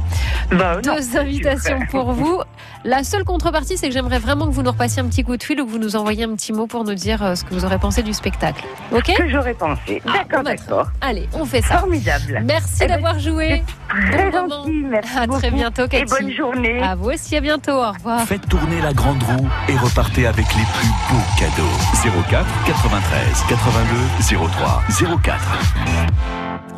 Bah, non, Deux invitations pour vous. La seule contrepartie, c'est que j'aimerais vraiment que vous nous repassiez un petit coup de fil ou que vous nous envoyiez un petit mot pour nous dire euh, ce que vous aurez pensé du spectacle. Ok? Que j'aurais pensé. Ah, D'accord, d'accord. Allez, on fait ça. Formidable. Merci Eh ben, d'avoir joué. Très Bon gentil, merci À très bientôt, Et Cathy. bonne journée. À vous aussi, à bientôt. Au revoir. Faites tourner la grande roue et repartez avec les plus beaux cadeaux. 04 93 82 03 04.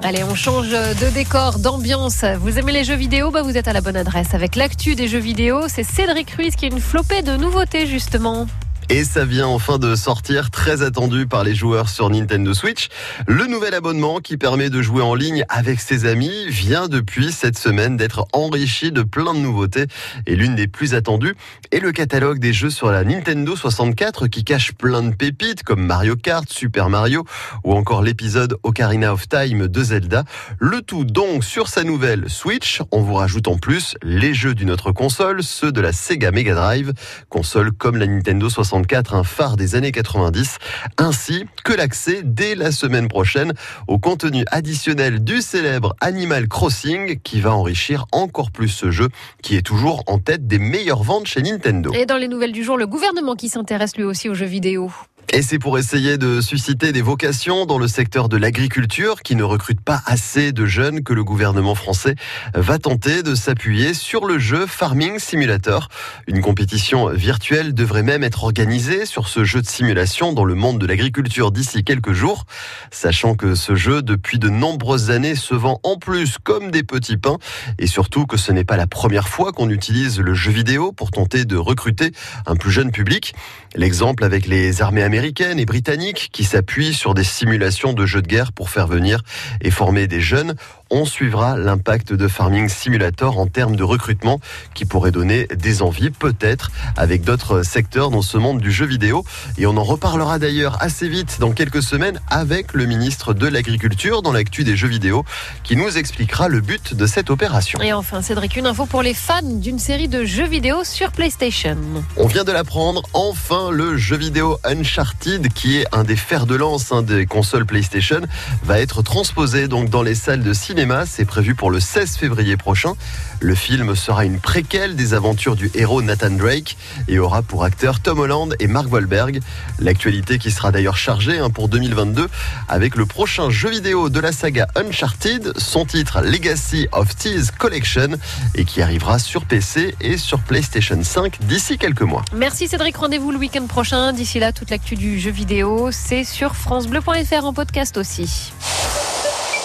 Allez, on change de décor, d'ambiance. Vous aimez les jeux vidéo? Bah Vous êtes à la bonne adresse. Avec l'actu des jeux vidéo, c'est Cédric Ruiz qui a une flopée de nouveautés, justement. Et ça vient enfin de sortir, très attendu par les joueurs sur Nintendo Switch. Le nouvel abonnement qui permet de jouer en ligne avec ses amis vient depuis cette semaine d'être enrichi de plein de nouveautés. Et l'une des plus attendues est le catalogue des jeux sur la Nintendo 64 qui cache plein de pépites comme Mario Kart, Super Mario ou encore l'épisode Ocarina of Time de Zelda. Le tout donc sur sa nouvelle Switch. On vous rajoute en plus les jeux d'une autre console, ceux de la Sega Mega Drive, console comme la Nintendo 64, un phare des années 90, ainsi que l'accès dès la semaine prochaine au contenu additionnel du célèbre Animal Crossing qui va enrichir encore plus ce jeu qui est toujours en tête des meilleures ventes chez Nintendo. Et dans les nouvelles du jour, le gouvernement qui s'intéresse lui aussi aux jeux vidéo. Et c'est pour essayer de susciter des vocations dans le secteur de l'agriculture qui ne recrute pas assez de jeunes que le gouvernement français va tenter de s'appuyer sur le jeu Farming Simulator. Une compétition virtuelle devrait même être organisée sur ce jeu de simulation dans le monde de l'agriculture d'ici quelques jours, sachant que ce jeu depuis de nombreuses années se vend en plus comme des petits pains et surtout que ce n'est pas la première fois qu'on utilise le jeu vidéo pour tenter de recruter un plus jeune public. L'exemple avec les armées américaines et britanniques qui s'appuient sur des simulations de jeux de guerre pour faire venir et former des jeunes. On suivra l'impact de Farming Simulator en termes de recrutement qui pourrait donner des envies peut-être avec d'autres secteurs dans ce monde du jeu vidéo. Et on en reparlera d'ailleurs assez vite dans quelques semaines avec le ministre de l'Agriculture dans l'actu des jeux vidéo qui nous expliquera le but de cette opération. Et enfin, Cédric, une info pour les fans d'une série de jeux vidéo sur PlayStation. On vient de l'apprendre, enfin le jeu vidéo Uncharted, qui est un des fers de lance hein, des consoles PlayStation, va être transposé donc dans les salles de cinéma. C'est prévu pour le 16 février prochain. Le film sera une préquelle des aventures du héros Nathan Drake et aura pour acteurs Tom Holland et Mark Wahlberg. L'actualité qui sera d'ailleurs chargée hein, pour 2022 avec le prochain jeu vidéo de la saga Uncharted, son titre Legacy of Thieves Collection et qui arrivera sur PC et sur PlayStation 5 d'ici quelques mois. Merci Cédric, rendez-vous le week-end prochain. D'ici là, toute l'actu du jeu vidéo, c'est sur francebleu.fr en podcast aussi.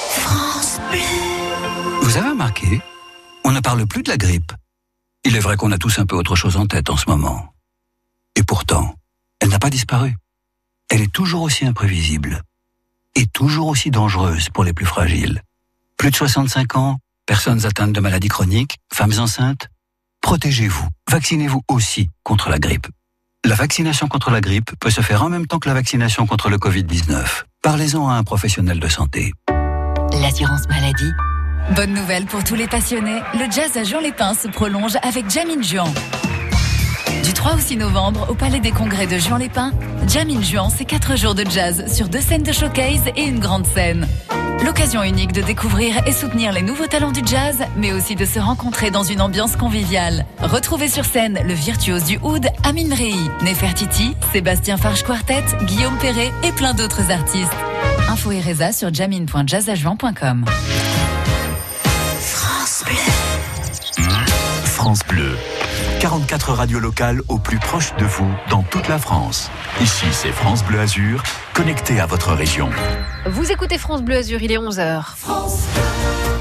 France. Vous avez remarqué On ne parle plus de la grippe. Il est vrai qu'on a tous un peu autre chose en tête en ce moment. Et pourtant, elle n'a pas disparu. Elle est toujours aussi imprévisible. Et toujours aussi dangereuse pour les plus fragiles. Plus de 65 ans, personnes atteintes de maladies chroniques, femmes enceintes. Protégez-vous. Vaccinez-vous aussi contre la grippe. La vaccination contre la grippe peut se faire en même temps que la vaccination contre le Covid-19. Parlez-en à un professionnel de santé. L'assurance maladie. Bonne nouvelle pour tous les passionnés, le jazz à Juan-les-Pins se prolonge avec Jamin Juan. Du 3 au 6 novembre, au Palais des Congrès de Juan-les-Pins, Jamin Juan, c'est 4 jours de jazz sur deux scènes de showcase et une grande scène. L'occasion unique de découvrir et soutenir les nouveaux talents du jazz, mais aussi de se rencontrer dans une ambiance conviviale. Retrouvez sur scène le virtuose du oud Amin Rei, Nefertiti, Sébastien Farge Quartet, Guillaume Perret et plein d'autres artistes. Info et résa sur jamin.jazzajuan.com. France Bleu. France Bleu. 44 radios locales au plus proche de vous dans toute la France. Ici, c'est France Bleu Azur, connecté à votre région. Vous écoutez France Bleu Azur, il est 11h. L'actualité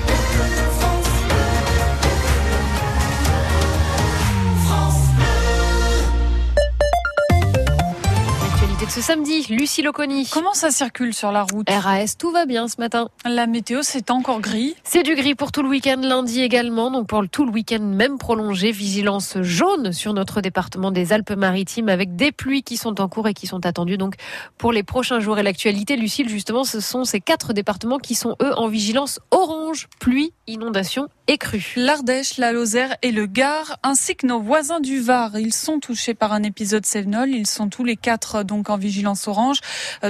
ce samedi, Lucie Loconi. Comment ça circule sur la route RAS, tout va bien ce matin. La météo, c'est encore gris. C'est du gris pour tout le week-end, lundi également. Donc pour tout le week-end même prolongé, vigilance jaune sur notre département des Alpes-Maritimes avec des pluies qui sont en cours et qui sont attendues donc pour les prochains jours. Et l'actualité, Lucille, justement, ce sont ces quatre départements qui sont eux en vigilance orange, pluie, inondation et crue. L'Ardèche, la Lozère et le Gard, ainsi que nos voisins du Var, ils sont touchés par un épisode Cévenol. Ils sont tous les quatre donc en vigilance orange.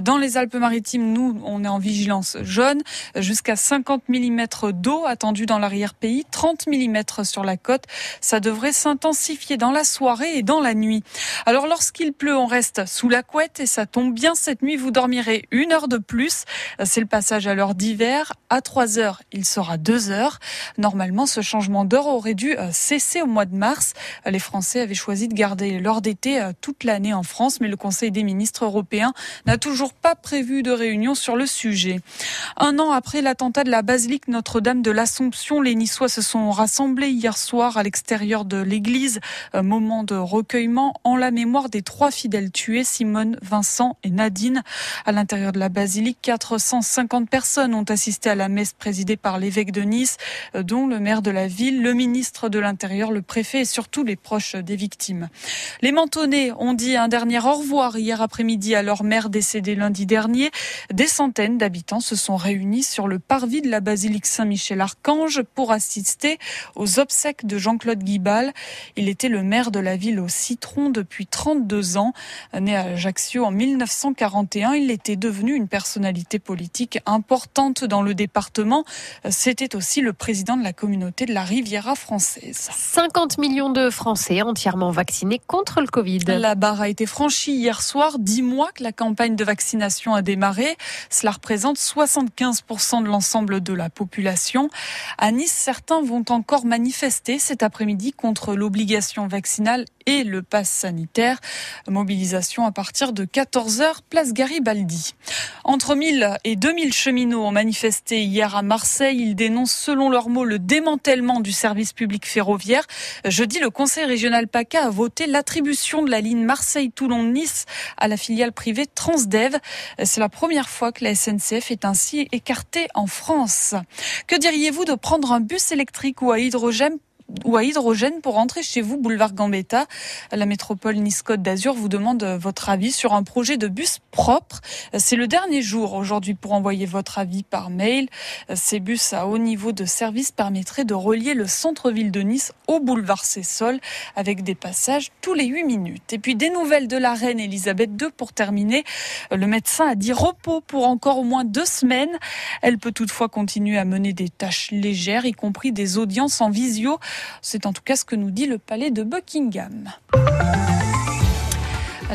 Dans les Alpes-Maritimes, nous, on est en vigilance jaune. Jusqu'à 50 mm d'eau attendue dans l'arrière-pays, 30 mm sur la côte. Ça devrait s'intensifier dans la soirée et dans la nuit. Alors lorsqu'il pleut, on reste sous la couette et ça tombe bien cette nuit. Vous dormirez une heure de plus. C'est le passage à l'heure d'hiver. À 3 heures, il sera 2 heures. Normalement, ce changement d'heure aurait dû euh, cesser au mois de mars. Les Français avaient choisi de garder l'heure d'été euh, toute l'année en France, mais le Conseil des ministres européens n'a toujours pas prévu de réunion sur le sujet. Un an après l'attentat de la basilique Notre-Dame de l'Assomption, les Niçois se sont rassemblés hier soir à l'extérieur de l'église. Moment de recueillement en la mémoire des trois fidèles tués, Simone, Vincent et Nadine. À l'intérieur de la basilique, 450 personnes ont assisté à la messe présidée par l'évêque de Nice, dont le maire de la ville, le ministre de l'Intérieur, le préfet et surtout les proches des victimes. Les Mentonnais ont dit un dernier au revoir hier après-midi à leur mère décédée lundi dernier. Des centaines d'habitants se sont réunis sur le parvis de la basilique Saint-Michel-Archange pour assister aux obsèques de Jean-Claude Guibal. Il était le maire de la ville au Citron depuis 32 ans. Né à Ajaccio en 1941, il était devenu une personnalité politique importante dans le département. C'était aussi le président de la communauté de la Riviera française. 50 millions de Français entièrement vaccinés contre le Covid. La barre a été franchie hier soir, 10 mois que la campagne de vaccination a démarré. Cela représente 75% de l'ensemble de la population. À Nice, certains vont encore manifester cet après-midi contre l'obligation vaccinale et le pass sanitaire. Mobilisation à partir de 14h, place Garibaldi. Entre 1000 et 2000 cheminots ont manifesté hier à Marseille. Ils dénoncent, selon leurs mots, le démantèlement du service public ferroviaire. Jeudi, le conseil régional PACA a voté l'attribution de la ligne Marseille-Toulon-Nice à la filiale privée Transdev. C'est la première fois que la SNCF est ainsi écartée en France. Que diriez-vous de prendre un bus électrique ou à hydrogène ou à hydrogène pour rentrer chez vous, boulevard Gambetta. La métropole Nice-Côte d'Azur vous demande votre avis sur un projet de bus propre. C'est le dernier jour aujourd'hui pour envoyer votre avis par mail. Ces bus à haut niveau de service permettraient de relier le centre-ville de Nice au boulevard Cessol avec des passages tous les 8 minutes. Et puis des nouvelles de la reine Elisabeth II pour terminer. Le médecin a dit repos pour encore au moins deux semaines. Elle peut toutefois continuer à mener des tâches légères, y compris des audiences en visio. C'est en tout cas ce que nous dit le palais de Buckingham.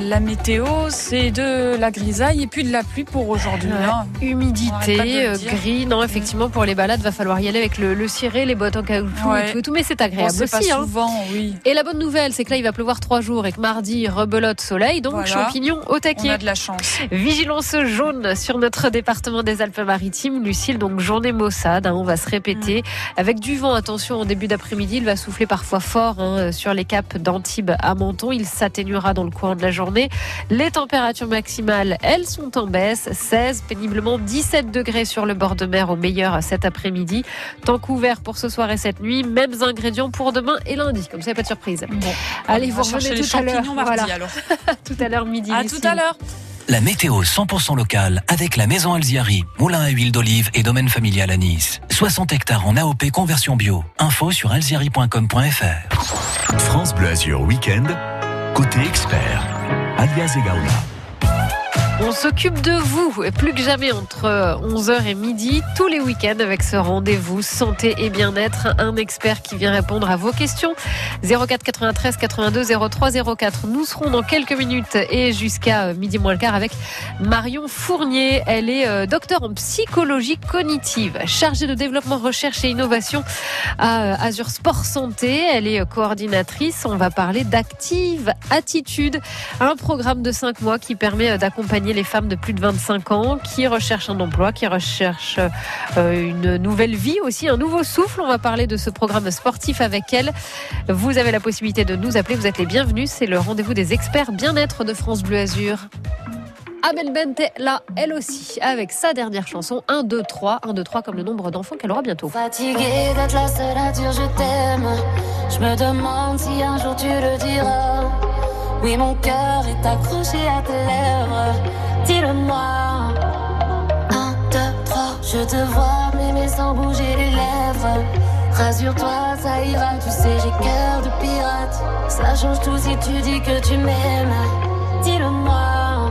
La météo, c'est de la grisaille et puis de la pluie pour aujourd'hui. hein. Humidité, euh, gris. Non, effectivement, pour les balades, va falloir y aller avec le, le ciré, les bottes en caoutchouc Ouais. et tout, et tout, mais c'est agréable Bon, c'est aussi. pas hein. souvent, oui. Et la bonne nouvelle, c'est que là, il va pleuvoir trois jours et que mardi, rebelote soleil, donc Voilà. champignons au taquet. On a de la chance. Vigilance jaune sur notre département des Alpes-Maritimes. Lucille, donc journée maussade, hein, on va se répéter. Mm. Avec du vent, attention, en début d'après-midi, il va souffler parfois fort sur les caps d'Antibes à Menton. Il s'atténuera dans le courant de la journée. Les températures maximales, elles sont en baisse. 16, péniblement 17 degrés sur le bord de mer au meilleur cet après-midi. Temps couvert pour ce soir et cette nuit. Mêmes ingrédients pour demain et lundi. Comme ça, y a pas de surprise. Allez, on va vous chercher revenez les tout à l'heure. champignons mardi, Voilà. alors. tout à l'heure midi. À tout à l'heure. La météo 100% locale avec la maison Alziari, moulin à huile d'olive et domaine familial à Nice. 60 hectares en AOP conversion bio. Info sur alziari.com.fr. France Bleu Azur Week-end, côté expert, alias Egaula. On s'occupe de vous, et plus que jamais entre 11h et midi, tous les week-ends avec ce rendez-vous santé et bien-être. Un expert qui vient répondre à vos questions. 04 93 82 03 04. Nous serons dans quelques minutes et jusqu'à euh, midi moins le quart avec Marion Fournier. Elle est euh, docteur en psychologie cognitive, chargée de développement, recherche et innovation à euh, Azure Sport Santé. Elle est euh, coordinatrice. On va parler d'Active Attitude, un programme de 5 mois qui permet euh, les femmes de plus de 25 ans qui recherchent un emploi, qui recherchent euh, une nouvelle vie aussi, un nouveau souffle. On va parler de ce programme sportif avec elle. Vous avez la possibilité de nous appeler. Vous êtes les bienvenus. C'est le rendez-vous des experts bien-être de France Bleu Azur. Abel Bente est là, elle aussi, avec sa dernière chanson 1, 2, 3. 1, 2, 3 comme le nombre d'enfants qu'elle aura bientôt. Fatiguée d'être la seule à dire je t'aime. Je me demande si un jour tu le diras. Oui, mon cœur est accroché à tes lèvres. Dis-le-moi. Un, deux, trois. Je te vois m'aimer sans bouger les lèvres. Rassure-toi, ça ira. Tu sais, j'ai cœur de pirate. Ça change tout si tu dis que tu m'aimes. Dis-le-moi.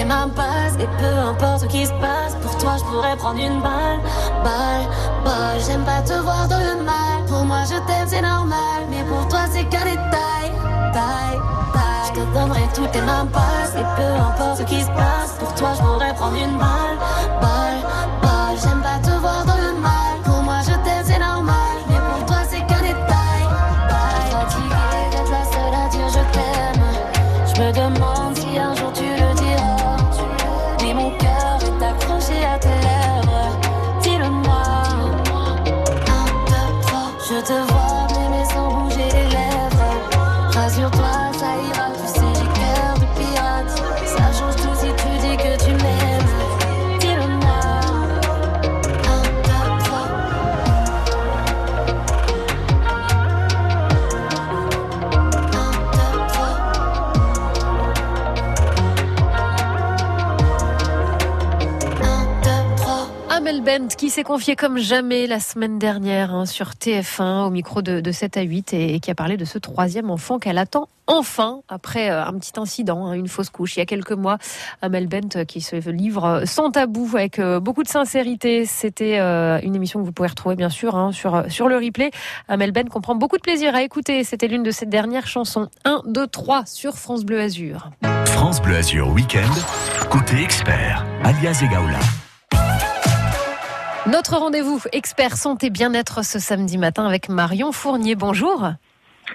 tes mains passes Et peu importe ce qui se passe Pour toi je pourrais prendre une balle. Balle, balle J'aime pas te voir dans le mal. Pour moi je t'aime c'est normal. Mais pour toi c'est qu'un détail. Taille, taille. Je te donnerai toutes tes mains passes Et peu importe ce qui se passe Pour toi je pourrais prendre une balle. Balle, s'est confié comme jamais la semaine dernière hein, sur TF1 au micro de, de 7 à 8 et, qui a parlé de ce troisième enfant qu'elle attend enfin après euh, un petit incident, hein, une fausse couche il y a quelques mois. Amel Bent euh, qui se livre sans tabou avec euh, beaucoup de sincérité. C'était une émission que vous pouvez retrouver bien sûr hein, sur, sur le replay. Amel Bent comprend beaucoup de plaisir à écouter. C'était l'une de ses dernières chansons. 1, 2, 3 sur France Bleu Azur. France Bleu Azur Week-end, côté expert, alias Egaola. Notre rendez-vous expert santé bien-être ce samedi matin avec Marion Fournier. Bonjour.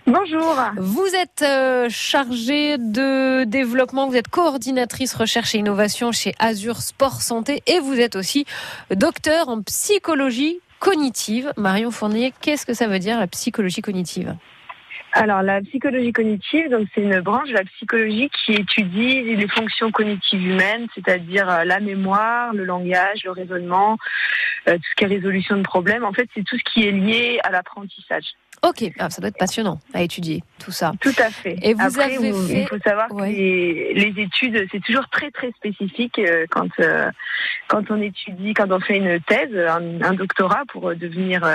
Bonjour. Vous êtes euh, chargée de développement, vous êtes coordinatrice recherche et innovation chez Azure Sport Santé et vous êtes aussi docteur en psychologie cognitive. Marion Fournier, qu'est-ce que ça veut dire la psychologie cognitive? Alors, la psychologie cognitive, donc c'est une branche de la psychologie qui étudie les fonctions cognitives humaines, c'est-à-dire euh, la mémoire, le langage, le raisonnement, euh, tout ce qui est résolution de problèmes. En fait, c'est tout ce qui est lié à l'apprentissage. Ok, ah, ça doit être passionnant à étudier tout ça. Tout à fait. Et vous Après, avez vous- fait- il faut savoir que les, les études, c'est toujours très très spécifique euh, quand euh, quand on étudie, quand on fait une thèse, un, un doctorat pour devenir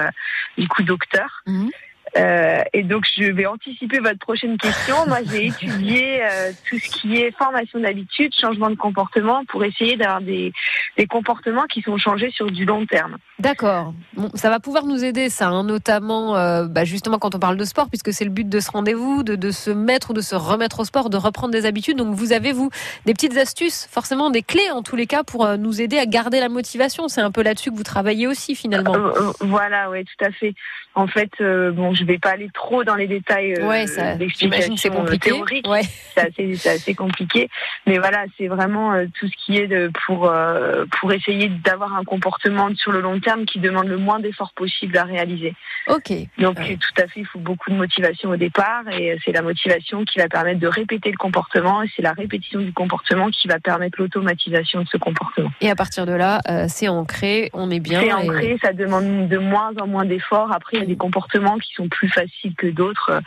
du coup docteur. Mhm. Euh, et donc je vais anticiper votre prochaine question. Moi, j'ai étudié euh, tout ce qui est formation d'habitude, changement de comportement, pour essayer d'avoir des, des comportements qui sont changés sur du long terme. D'accord. Bon, ça va pouvoir nous aider, ça, hein, notamment euh, bah, justement quand on parle de sport, puisque c'est le but de ce rendez-vous, de, de se mettre ou de se remettre au sport, de reprendre des habitudes. Donc vous avez, vous, des petites astuces, forcément des clés en tous les cas pour nous aider à garder la motivation. C'est un peu là-dessus que vous travaillez aussi finalement. Voilà, ouais, tout à fait. En fait, bon, je vais pas aller trop dans les détails euh, Ouais, ça, c'est d'explications compliqué. théoriques. Ouais. C'est assez, compliqué. Mais voilà, c'est vraiment euh, tout ce qui est de, pour, euh, pour essayer d'avoir un comportement sur le long terme qui demande le moins d'efforts possible à réaliser. Ok. Donc, euh, tout à fait, il faut beaucoup de motivation au départ et euh, c'est la motivation qui va permettre de répéter le comportement et c'est la répétition du comportement qui va permettre l'automatisation de ce comportement. Et à partir de là, euh, c'est ancré, on est bien. C'est et- ancré, ça demande de moins en moins d'efforts. Après, il y a des comportements qui sont plus faciles que d'autres.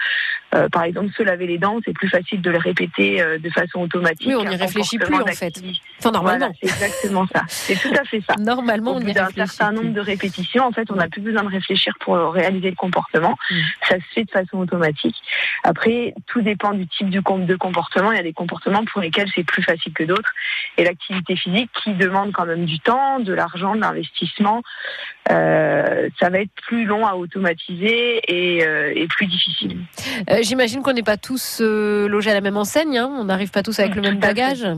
Euh, par exemple, se laver les dents, c'est plus facile de le répéter euh, de façon automatique. Oui, on n'y réfléchit plus en fait. Enfin, normalement. Voilà, c'est exactement ça. C'est tout à fait ça. Normalement, Au on bout y d'un réfléchit certain nombre de répétitions, en fait, on n'a plus besoin de réfléchir pour réaliser le comportement. Ça se fait de façon automatique. Après, tout dépend du type de comportement. Il y a des comportements pour lesquels c'est plus facile que d'autres. Et l'activité physique qui demande quand même du temps, de l'argent, de l'investissement, euh, ça va être plus long à automatiser et, euh, et plus difficile. Euh, J'imagine qu'on n'est pas tous euh, logés à la même enseigne, hein, on n'arrive pas tous avec le même fait.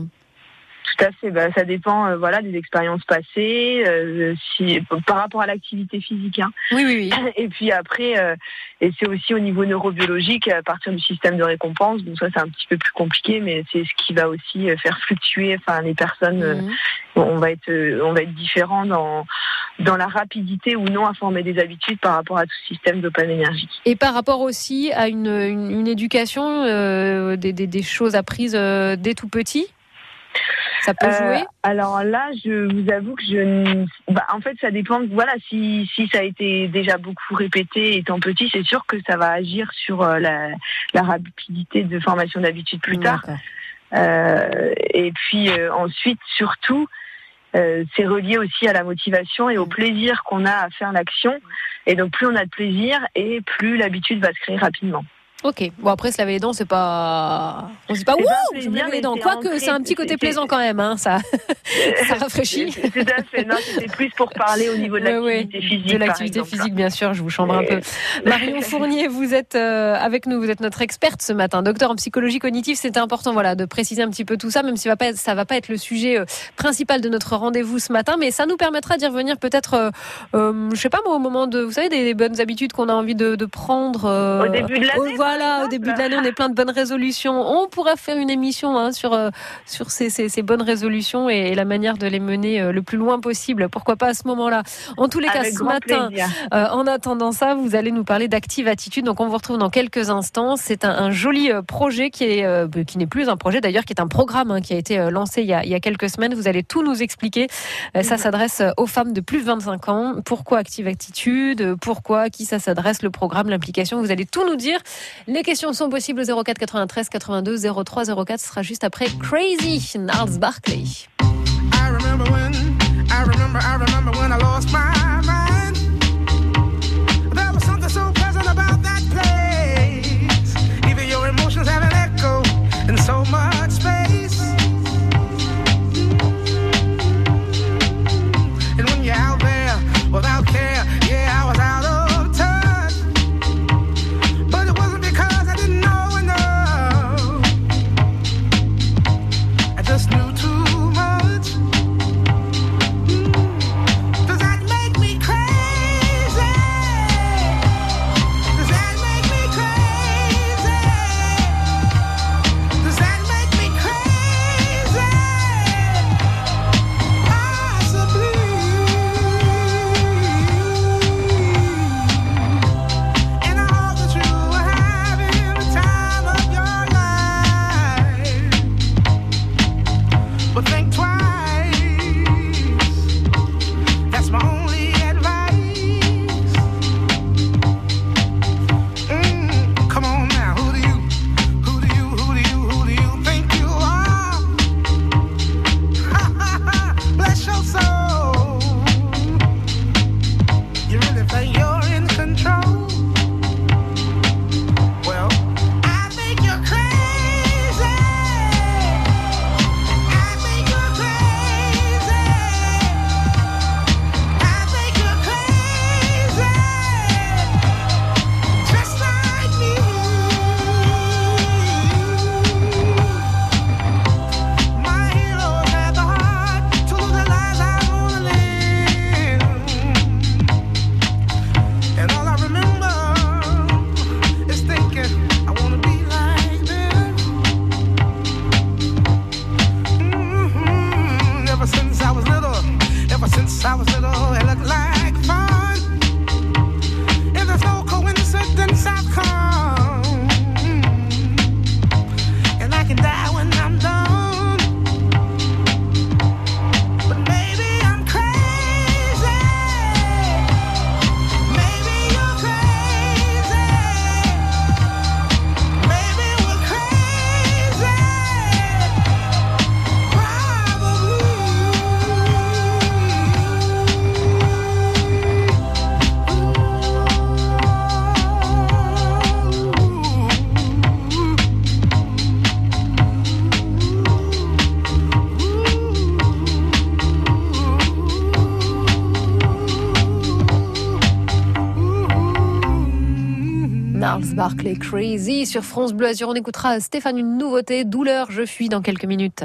Tout à fait. Bah, ça dépend, euh, voilà, des expériences passées, euh, si, par rapport à l'activité physique. Hein. Oui, oui, oui. Et puis après, euh, et c'est aussi au niveau neurobiologique, à partir du système de récompense. Donc ça, c'est un petit peu plus compliqué, mais c'est ce qui va aussi faire fluctuer. Enfin, les personnes, Mhm. on va être, on va être différent dans dans la rapidité ou non à former des habitudes par rapport à tout système dopaminergique. Et par rapport aussi à une, une, une éducation, des, des, des choses apprises dès tout petit? Ça peut Euh, jouer Alors là, je vous avoue que je, ne- bah, en fait, ça dépend. Voilà, si si ça a été déjà beaucoup répété étant petit, c'est sûr que ça va agir sur euh, la, la rapidité de formation d'habitude plus tard. Euh, et puis euh, ensuite, surtout, euh, c'est relié aussi à la motivation et au plaisir qu'on a à faire l'action. Et donc, plus on a de plaisir et plus l'habitude va se créer rapidement. Ok. Bon après se laver les dents, c'est pas, on se dit pas C'est ouh, pas un je me lave les dents. Quoique c'est un petit côté plaisant quand même, hein, ça, ça rafraîchit. Tout à fait. Non, c'était plus pour parler au niveau de l'activité physique. de l'activité physique, bien sûr, je vous chambre un peu. Marion Fournier, vous êtes euh, avec nous, vous êtes notre experte ce matin, docteur en psychologie cognitive. C'était important, voilà, de préciser un petit peu tout ça, même si ça va pas ça va pas être le sujet euh, principal de notre rendez-vous ce matin, mais ça nous permettra d'y revenir peut-être, euh, euh, je sais pas moi, au moment de, vous savez, des, des bonnes habitudes qu'on a envie de, de prendre. euh, Au début de l'année, voilà, au début de l'année, on est plein de bonnes résolutions. On pourrait faire une émission hein, sur euh, sur ces, ces, ces bonnes résolutions et, la manière de les mener euh, le plus loin possible. Pourquoi pas à ce moment-là? En tous les cas, ce matin, euh, en attendant ça, vous allez nous parler d'Active Attitude. Donc, on vous retrouve dans quelques instants. C'est un, un joli euh, projet qui est euh, qui n'est plus un projet d'ailleurs, qui est un programme hein, qui a été lancé il y a, il y a quelques semaines. Vous allez tout nous expliquer. Ça s'adresse euh, aux femmes de plus de 25 ans. Pourquoi Active Attitude? Pourquoi? À qui ça s'adresse? Le programme, l'implication. Vous allez tout nous dire. Les questions sont possibles au 04 93 82 03 04. Ce sera juste après Crazy, Nars Barclay. I remember when I remember, I remember when I lost my Barclay Crazy sur France Bleu Azur. On écoutera Stéphane une nouveauté, Douleur, je fuis dans quelques minutes.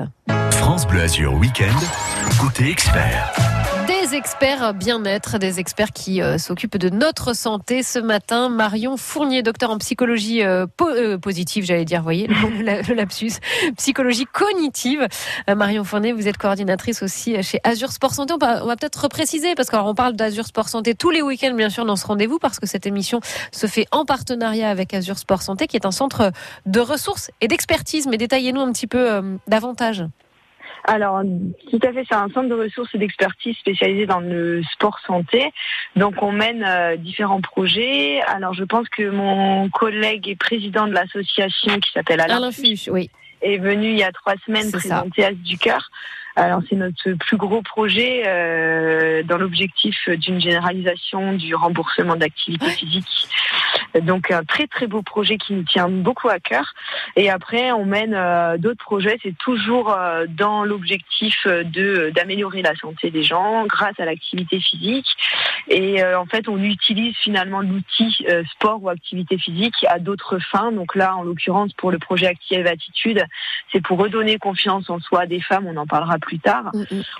France Bleu Azur Week-end, côté expert. Des experts bien-être, des experts qui euh, s'occupent de notre santé ce matin. Marion Fournier, docteur en psychologie euh, euh, positive, j'allais dire, voyez, le, la- le lapsus, psychologie cognitive. Marion Fournier, vous êtes coordinatrice aussi chez Azure Sport Santé. On va, va peut-être repréciser, parce qu'on parle d'Azure Sport Santé tous les week-ends, bien sûr, dans ce rendez-vous, parce que cette émission se fait en partenariat avec Azure Sport Santé, qui est un centre de ressources et d'expertise. Mais détaillez-nous un petit peu davantage. Alors, tout à fait, c'est un centre de ressources et d'expertise spécialisé dans le sport santé. Donc, on mène euh, différents projets. Alors, je pense que mon collègue et président de l'association qui s'appelle Alain, Alain oui. est venu il y a trois semaines présenter As du cœur. Alors, c'est notre plus gros projet euh, dans l'objectif d'une généralisation du remboursement d'activité physique. Donc, un très très beau projet qui nous tient beaucoup à cœur. Et après, on mène euh, d'autres projets. C'est toujours euh, dans l'objectif de d'améliorer la santé des gens grâce à l'activité physique. Et euh, en fait, on utilise finalement l'outil sport ou activité physique à d'autres fins. Donc là, en l'occurrence, pour le projet Active Attitude, c'est pour redonner confiance en soi des femmes. On en parlera plus tard.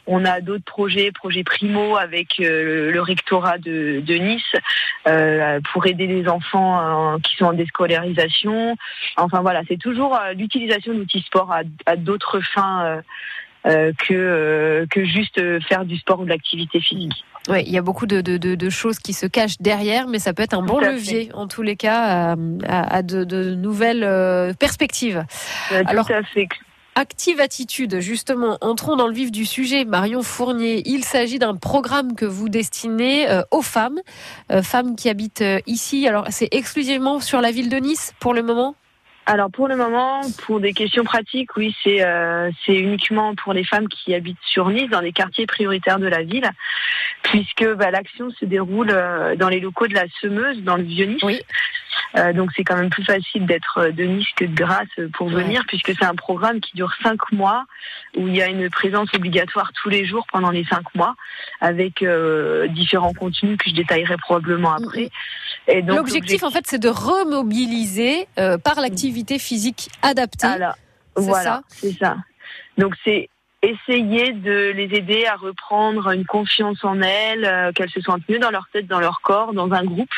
On a d'autres projets, projet Primo avec euh, le rectorat de, de Nice euh, pour aider les enfants euh, qui sont en déscolarisation. Enfin voilà, c'est toujours l'utilisation d'outils sport à, à d'autres fins euh, que euh, que juste euh, faire du sport ou de l'activité physique. Oui, il y a beaucoup de, de, de, de choses qui se cachent derrière, mais ça peut être un bon Tout levier, en tous les cas, à, à- à de, nouvelles perspectives. Tout à fait. Active Attitude, justement, entrons dans le vif du sujet. Marion Fournier, il s'agit d'un programme que vous destinez euh, aux femmes, euh, femmes qui habitent euh, ici. Alors, c'est exclusivement sur la ville de Nice pour le moment? Alors pour le moment, pour des questions pratiques, oui, c'est euh, c'est uniquement pour les femmes qui habitent sur Nice, dans les quartiers prioritaires de la ville, puisque bah, l'action se déroule dans les locaux de la Semeuse, dans le Vieux Nice. Euh, donc c'est quand même plus facile d'être euh, de Nice que de Grasse pour venir, puisque c'est un programme qui dure cinq mois, où il y a une présence obligatoire tous les jours pendant les cinq mois, avec euh, différents contenus que je détaillerai probablement après. Et donc, L'objectif, en fait, c'est de remobiliser euh, par l'activité physique adaptée. C'est Voilà, ça? c'est ça. Donc c'est essayer de les aider à reprendre une confiance en elles, euh, qu'elles se sentent mieux dans leur tête, dans leur corps, dans un groupe.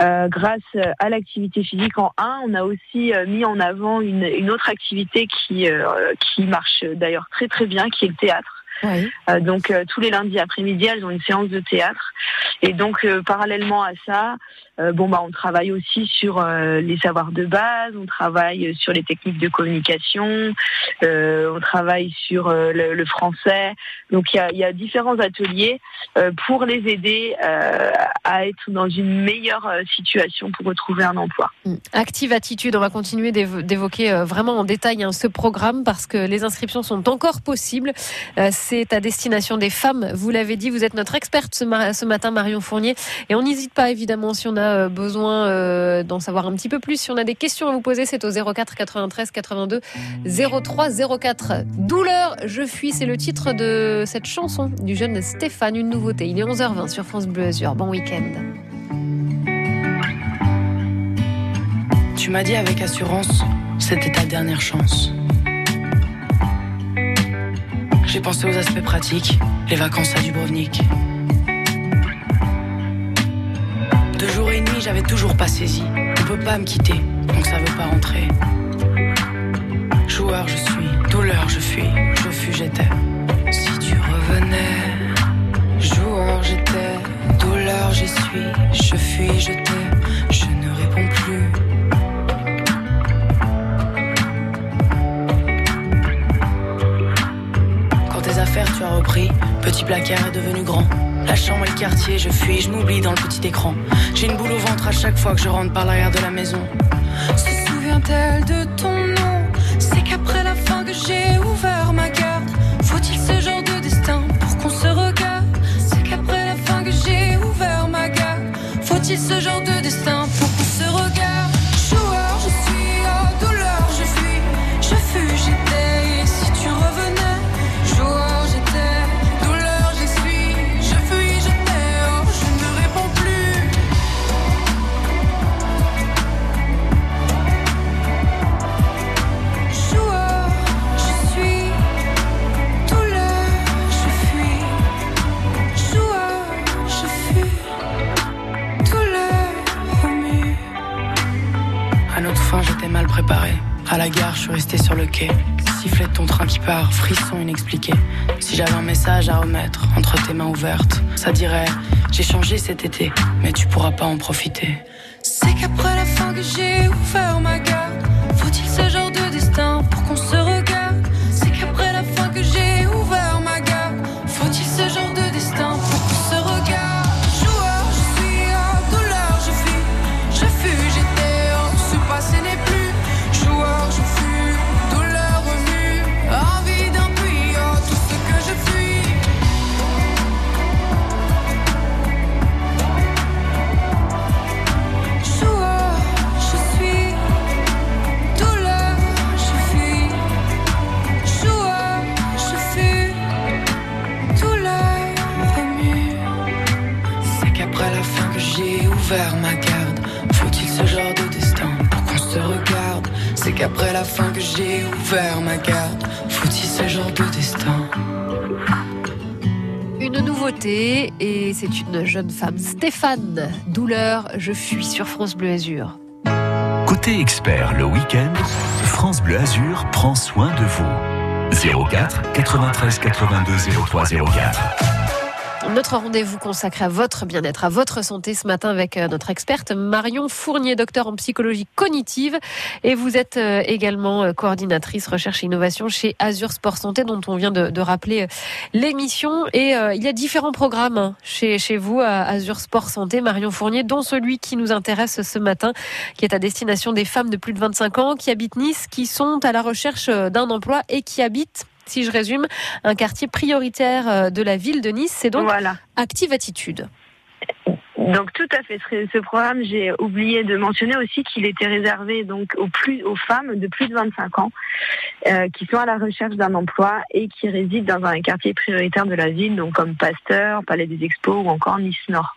Euh, grâce à l'activité physique en 1, on a aussi euh, mis en avant une, une autre activité qui, euh, qui marche d'ailleurs très très bien, qui est le théâtre. Euh, donc euh, tous les lundis après-midi, elles ont une séance de théâtre. Et donc euh, parallèlement à ça, euh, bon bah on travaille aussi sur euh, les savoirs de base, on travaille sur les techniques de communication, euh, on travaille sur le, français. Donc il y a, différents ateliers pour les aider à être dans une meilleure situation pour retrouver un emploi. Active Attitude, on va continuer d'évo- d'évoquer vraiment en détail hein, ce programme parce que les inscriptions sont encore possibles. C'est à destination des femmes, vous l'avez dit, vous êtes notre experte ce, ce matin, Marion Fournier. Et on n'hésite pas évidemment si on a euh, besoin euh, d'en savoir un petit peu plus, si on a des questions à vous poser, c'est au 04 93 82 03 04. Douleur, je fuis, c'est le titre de cette chanson du jeune Stéphane, une nouveauté. Il est 11h20 sur France Bleu Azur. Bon week-end. Tu m'as dit avec assurance, c'était ta dernière chance. J'ai pensé aux aspects pratiques, les vacances à Dubrovnik. Deux jours et demi, j'avais toujours pas saisi. On peut pas me quitter, donc ça veut pas rentrer. Joueur, je suis, douleur, je fuis, je fus, j'étais. Si tu revenais, joueur, j'étais, douleur, j'y suis, je fuis, je t'ai, je ne réponds plus. Quand tes affaires tu as repris, petit placard est devenu grand. La chambre et le quartier, je fuis, je m'oublie dans le petit écran. J'ai une boule au ventre à chaque fois que je rentre par l'arrière de la maison. Se souvient-elle de ton nom? C'est qu'après la fin que j'ai ouvert ma garde. Faut-il ce genre de destin pour qu'on se regarde? C'est qu'après la fin que j'ai ouvert ma garde. Faut-il ce genre de destin pour qu'on part, frisson inexpliqué. Si j'avais un message à remettre entre tes mains ouvertes, ça dirait J'ai changé cet été, mais tu pourras pas en profiter. C'est qu'après la fin que j'ai ouvert ma garde. Qu'après la fin que j'ai ouvert ma garde. Faut-il ce genre de destin Une nouveauté et c'est une jeune femme, Stéphane. Douleur, je fuis sur France Bleu Azur. Côté expert, le week-end, France Bleu Azur prend soin de vous. 04 93 82 03 04. Notre rendez-vous consacré à votre bien-être, à votre santé ce matin avec euh, notre experte Marion Fournier, docteur en psychologie cognitive. Et vous êtes euh, également euh, coordinatrice recherche et innovation chez Azure Sport Santé, dont on vient de, rappeler l'émission. Et il y a différents programmes hein, chez, chez vous à Azure Sport Santé, Marion Fournier, dont celui qui nous intéresse ce matin, qui est à destination des femmes de plus de 25 ans qui habitent Nice, qui sont à la recherche d'un emploi et qui habitent si je résume, un quartier prioritaire euh, de la ville de Nice. C'est donc Active Attitude. Donc tout à fait. Ce programme, j'ai oublié de mentionner aussi qu'il était réservé donc aux plus aux femmes de plus de 25 ans euh, qui sont à la recherche d'un emploi et qui résident dans un quartier prioritaire de la ville, donc comme Pasteur, Palais des Expos ou encore Nice Nord.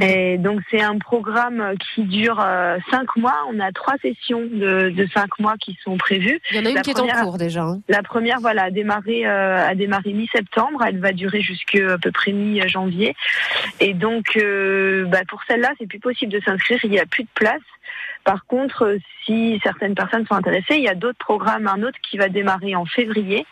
Et donc c'est un programme qui dure euh, cinq mois. On a trois sessions de, de cinq mois qui sont prévues. Il y en a une La qui est en cours déjà. hein. La première, voilà, a démarré, euh, a démarré mi-septembre. Elle va durer jusqu'à à peu près mi-janvier. Et donc, euh, bah, pour celle-là, c'est plus possible de s'inscrire. Il n'y a plus de place. Par contre, si certaines personnes sont intéressées, il y a d'autres programmes. Un autre qui va démarrer en février,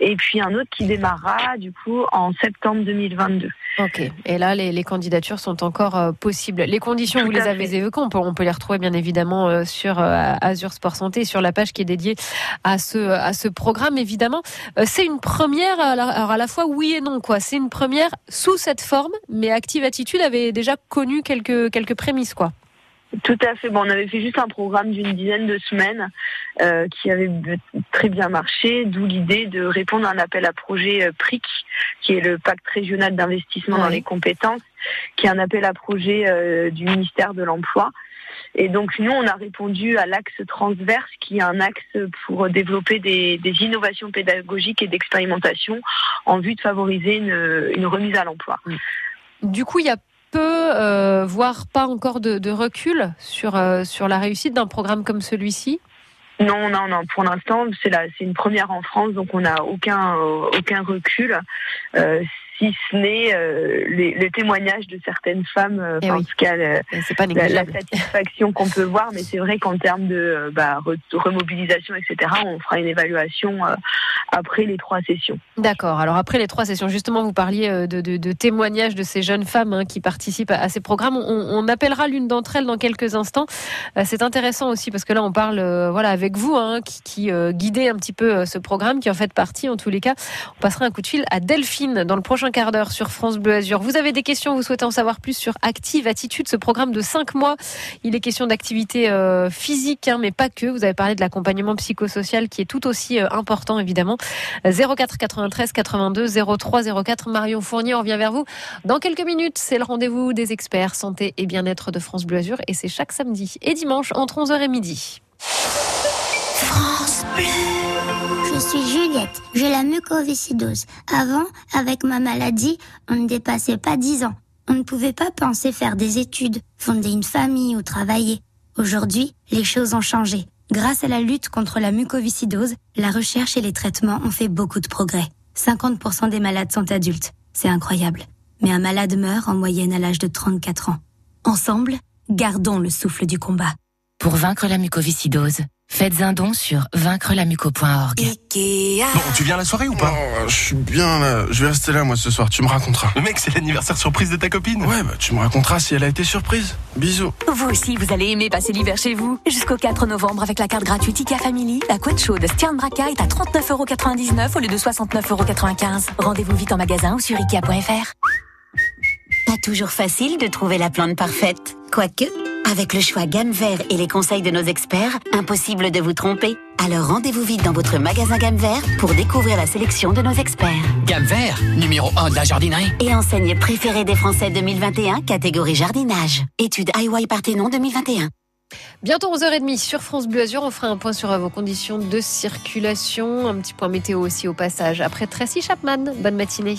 et puis un autre qui démarrera du coup en septembre 2022. Ok. Et là, les, les candidatures sont encore euh, possibles. Les conditions, Tout vous les avez évoquées. On peut, on peut les retrouver bien évidemment euh, sur euh, Azure Sport Santé, sur la page qui est dédiée à ce, à ce programme. Évidemment, Euh, c'est une première. Alors à la fois oui et non, quoi. C'est une première sous cette forme, mais Active Attitude avait déjà connu quelques quelques prémices, quoi. Tout à fait. Bon, on avait fait juste un programme d'une dizaine de semaines euh, qui avait très bien marché, d'où l'idée de répondre à un appel à projet euh, PRIC, qui est le pacte régional d'investissement dans les compétences, qui est un appel à projet euh, du ministère de l'Emploi. Et donc nous, on a répondu à l'axe transverse, qui est un axe pour développer des, des innovations pédagogiques et d'expérimentation en vue de favoriser une, une remise à l'emploi. Du coup, il y a peu, euh, voire pas encore de, recul sur euh, sur la réussite d'un programme comme celui-ci? Non, non, non. Pour l'instant, c'est c'est une première en France, donc on n'a aucun, euh, aucun recul, si ce n'est euh, les, les témoignages de certaines femmes. euh, Eh oui. En tout cas, C'est pas la, la satisfaction qu'on peut voir, mais c'est vrai qu'en termes de euh, bah, re- remobilisation, etc., on fera une évaluation euh, après les trois sessions. D'accord. Alors après les trois sessions, justement, vous parliez euh, de, de- de témoignages de ces jeunes femmes hein, qui participent à, à ces programmes. On, on appellera l'une d'entre elles dans quelques instants. C'est intéressant aussi parce que là, on parle, voilà, avec vous, hein, qui, qui guidez un petit peu ce programme, qui en fait partie. En tous les cas, on passera un coup de fil à Delphine dans le prochain quart d'heure sur France Bleu Azur. Vous avez des questions, vous souhaitez en savoir plus sur Active Attitude, ce programme de cinq mois. Il est question d'activité euh, physique, hein, mais pas que. Vous avez parlé de l'accompagnement psychosocial qui est tout aussi euh, important, évidemment. 04 93 82 03 04. Marion Fournier, on revient vers vous dans quelques minutes. C'est le rendez-vous des experts santé et bien-être de France Bleu Azur et c'est chaque samedi et dimanche entre 11h et midi. France Bleu. Je suis Juliette, j'ai la mucoviscidose. Avant, avec ma maladie, on ne dépassait pas 10 ans. On ne pouvait pas penser faire des études, fonder une famille ou travailler. Aujourd'hui, les choses ont changé. Grâce à la lutte contre la mucoviscidose, la recherche et les traitements ont fait beaucoup de progrès. 50% des malades sont adultes. C'est incroyable. Mais un malade meurt en moyenne à l'âge de 34 ans. Ensemble, gardons le souffle du combat. Pour vaincre la mucoviscidose, faites un don sur vaincrelamuco.org. Bon, tu viens à la soirée ou pas Je suis bien là. Je vais rester là, moi, ce soir. Tu me raconteras. Le mec, c'est l'anniversaire surprise de ta copine. Ouais, bah, tu me raconteras si elle a été surprise. Bisous. Vous aussi, vous allez aimer passer l'hiver chez vous. Jusqu'au 4 novembre, avec la carte gratuite IKEA Family, la couette chaude Stern Braca est à 39,99€ au lieu de 69,95€. Rendez-vous vite en magasin ou sur IKEA.fr. Pas toujours facile de trouver la plante parfaite. Quoique, avec le choix gamme vert et les conseils de nos experts, impossible de vous tromper. Alors rendez-vous vite dans votre magasin gamme vert pour découvrir la sélection de nos experts. Gamme vert, numéro 1 de la jardinerie. Et enseigne préférée des Français 2021, catégorie jardinage. Étude IY Parthénon 2021. Bientôt 11h30 sur France Bleu Azur, on fera un point sur vos conditions de circulation, un petit point météo aussi au passage. Après Tracy Chapman, bonne matinée.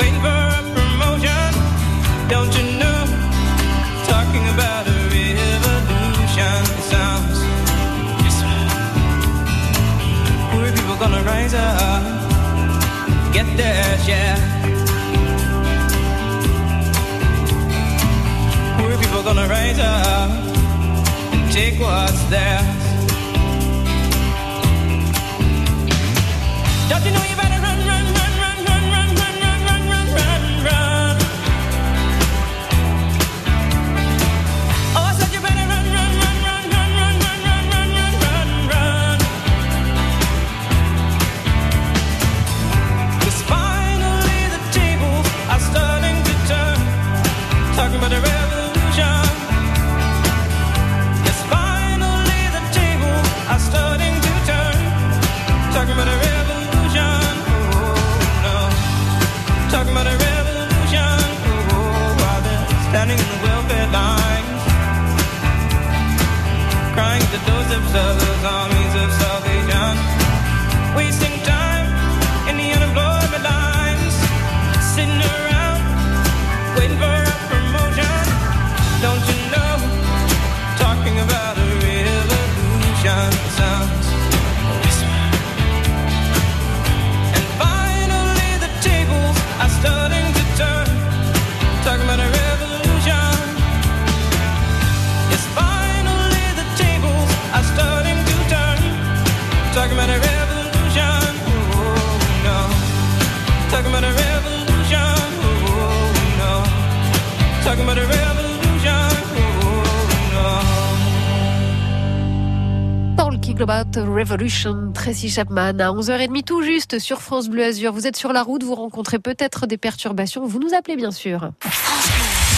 Don't you know? Talking the doors of those armies of salvation. About Revolution, Tracy Chapman, à 11h30 tout juste sur France Bleu Azur. Vous êtes sur la route, vous rencontrez peut-être des perturbations, vous nous appelez bien sûr.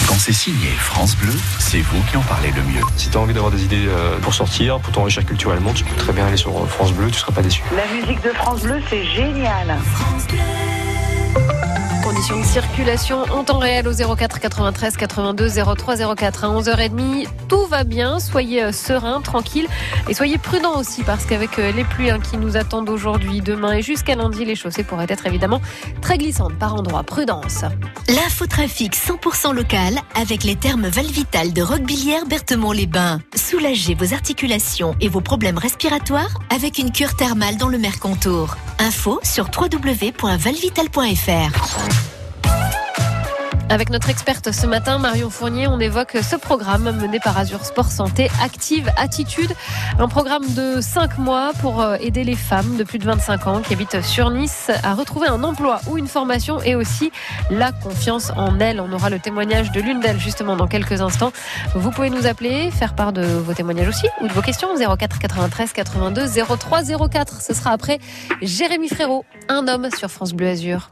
Quand c'est signé France Bleu, c'est vous qui en parlez le mieux. Si tu as envie d'avoir des idées euh, pour sortir, pour t'enrichir culturellement, tu peux très bien aller sur euh, France Bleu, tu seras pas déçu. La musique de France Bleu, c'est génial. Conditions de circulation en temps réel au 04 93 82 03 04 à 11h30. Tout va bien, soyez euh, sereins, tranquilles et soyez prudents aussi parce qu'avec euh, les pluies hein, qui nous attendent aujourd'hui, demain et jusqu'à lundi, les chaussées pourraient être évidemment très glissantes par endroits. Prudence. L'infotrafic 100% local avec les thermes Valvital de Roquebillière Berthemont-les-Bains. Soulagez vos articulations et vos problèmes respiratoires avec une cure thermale dans le Mercontour. Info sur www.valvital.fr. Avec notre experte ce matin, Marion Fournier, on évoque ce programme mené par Azure Sport Santé Active Attitude. Un programme de 5 mois pour euh, aider les femmes de plus de 25 ans qui habitent sur Nice à retrouver un emploi ou une formation et aussi la confiance en elles. On aura le témoignage de l'une d'elles justement dans quelques instants. Vous pouvez nous appeler, faire part de vos témoignages aussi ou de vos questions 04 93 82 03 04. Ce sera après Jérémy Frérot, un homme sur France Bleu Azur.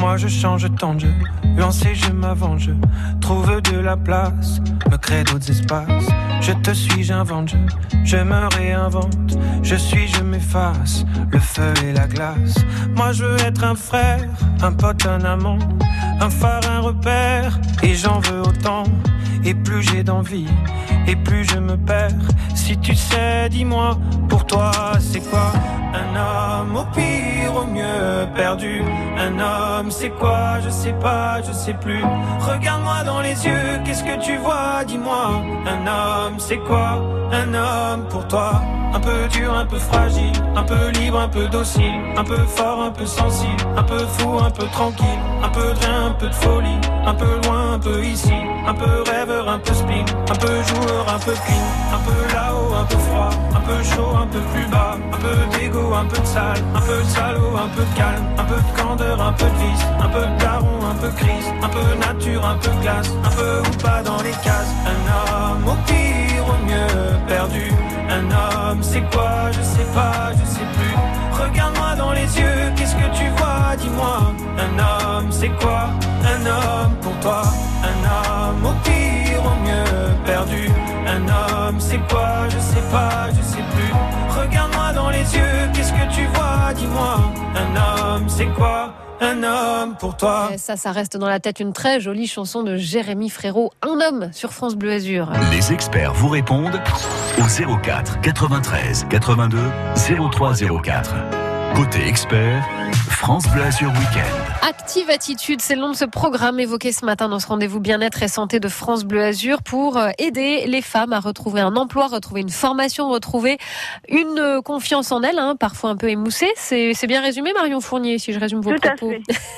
Moi je change tant jeu, lancé je m'avance, trouve de la place, me crée d'autres espaces. Je te suis, j'invente, je me réinvente, je suis, je m'efface, le feu et la glace. Moi je veux être un frère, un pote, un amant, un phare, un repère, et j'en veux autant. Et plus j'ai d'envie, et plus je me perds. Si tu sais, dis-moi, pour toi c'est quoi Un homme au pire, au mieux perdu? Un homme, c'est quoi? Je sais pas, je sais plus. Regarde-moi dans les yeux, qu'est-ce que tu vois? Dis-moi. Un homme, c'est quoi Un homme pour toi? Un peu dur, un peu fragile, un peu libre, un peu docile, un peu fort, un peu sensible, un peu fou, un peu tranquille, un peu de rien, un peu de folie, un peu loin, un peu ici, un peu rêveur, un peu spleen, un peu joueur, un peu clean, un peu là-haut, un peu froid, un peu chaud, un peu plus bas, un peu d'égo, un peu de sale, un peu de salaud, un peu de calme, un peu de candeur, un peu de vice, un peu de daron, un peu crise, un peu nature, un peu glace, un peu ou pas dans les cases, un homme au pire, au mieux perdu, un homme c'est quoi, je sais pas, je sais plus. Regarde-moi dans les yeux, qu'est-ce que tu vois, dis-moi. Un homme, c'est quoi? Un homme pour toi. Un homme au pire, au mieux perdu. Un homme, c'est quoi? Je sais pas, je sais plus. Regarde-moi dans les yeux, qu'est-ce que tu vois, dis-moi. Un homme, c'est quoi? Un homme pour toi. Et ça, ça reste dans la tête une très jolie chanson de Jérémy Frérot, Un homme sur France Bleu Azur. Les experts vous répondent au 04 93 82 03 04. Côté expert, France Bleu Azur Week-end. Active Attitude, c'est le nom de ce programme évoqué ce matin dans ce rendez-vous bien-être et santé de France Bleu Azur pour euh, aider les femmes à retrouver un emploi, retrouver une formation, retrouver une euh, confiance en elles, hein, parfois un peu émoussée. C'est bien résumé, Marion Fournier, si je résume vos Tout à propos.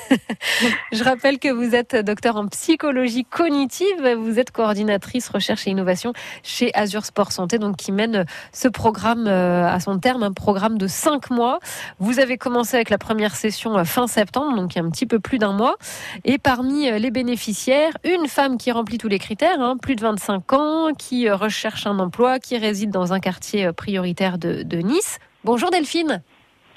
je rappelle que vous êtes docteur en psychologie cognitive, vous êtes coordinatrice recherche et innovation chez Azur Sport Santé, donc qui mène ce programme euh, à son terme, un programme de cinq mois. Vous avez commencé avec la première session fin septembre, donc il y a un petit peu plus d'un mois. Et parmi euh, les bénéficiaires, une femme qui remplit tous les critères, hein, plus de 25 ans, qui euh, recherche un emploi, qui réside dans un quartier euh, prioritaire de, de Nice. Bonjour Delphine.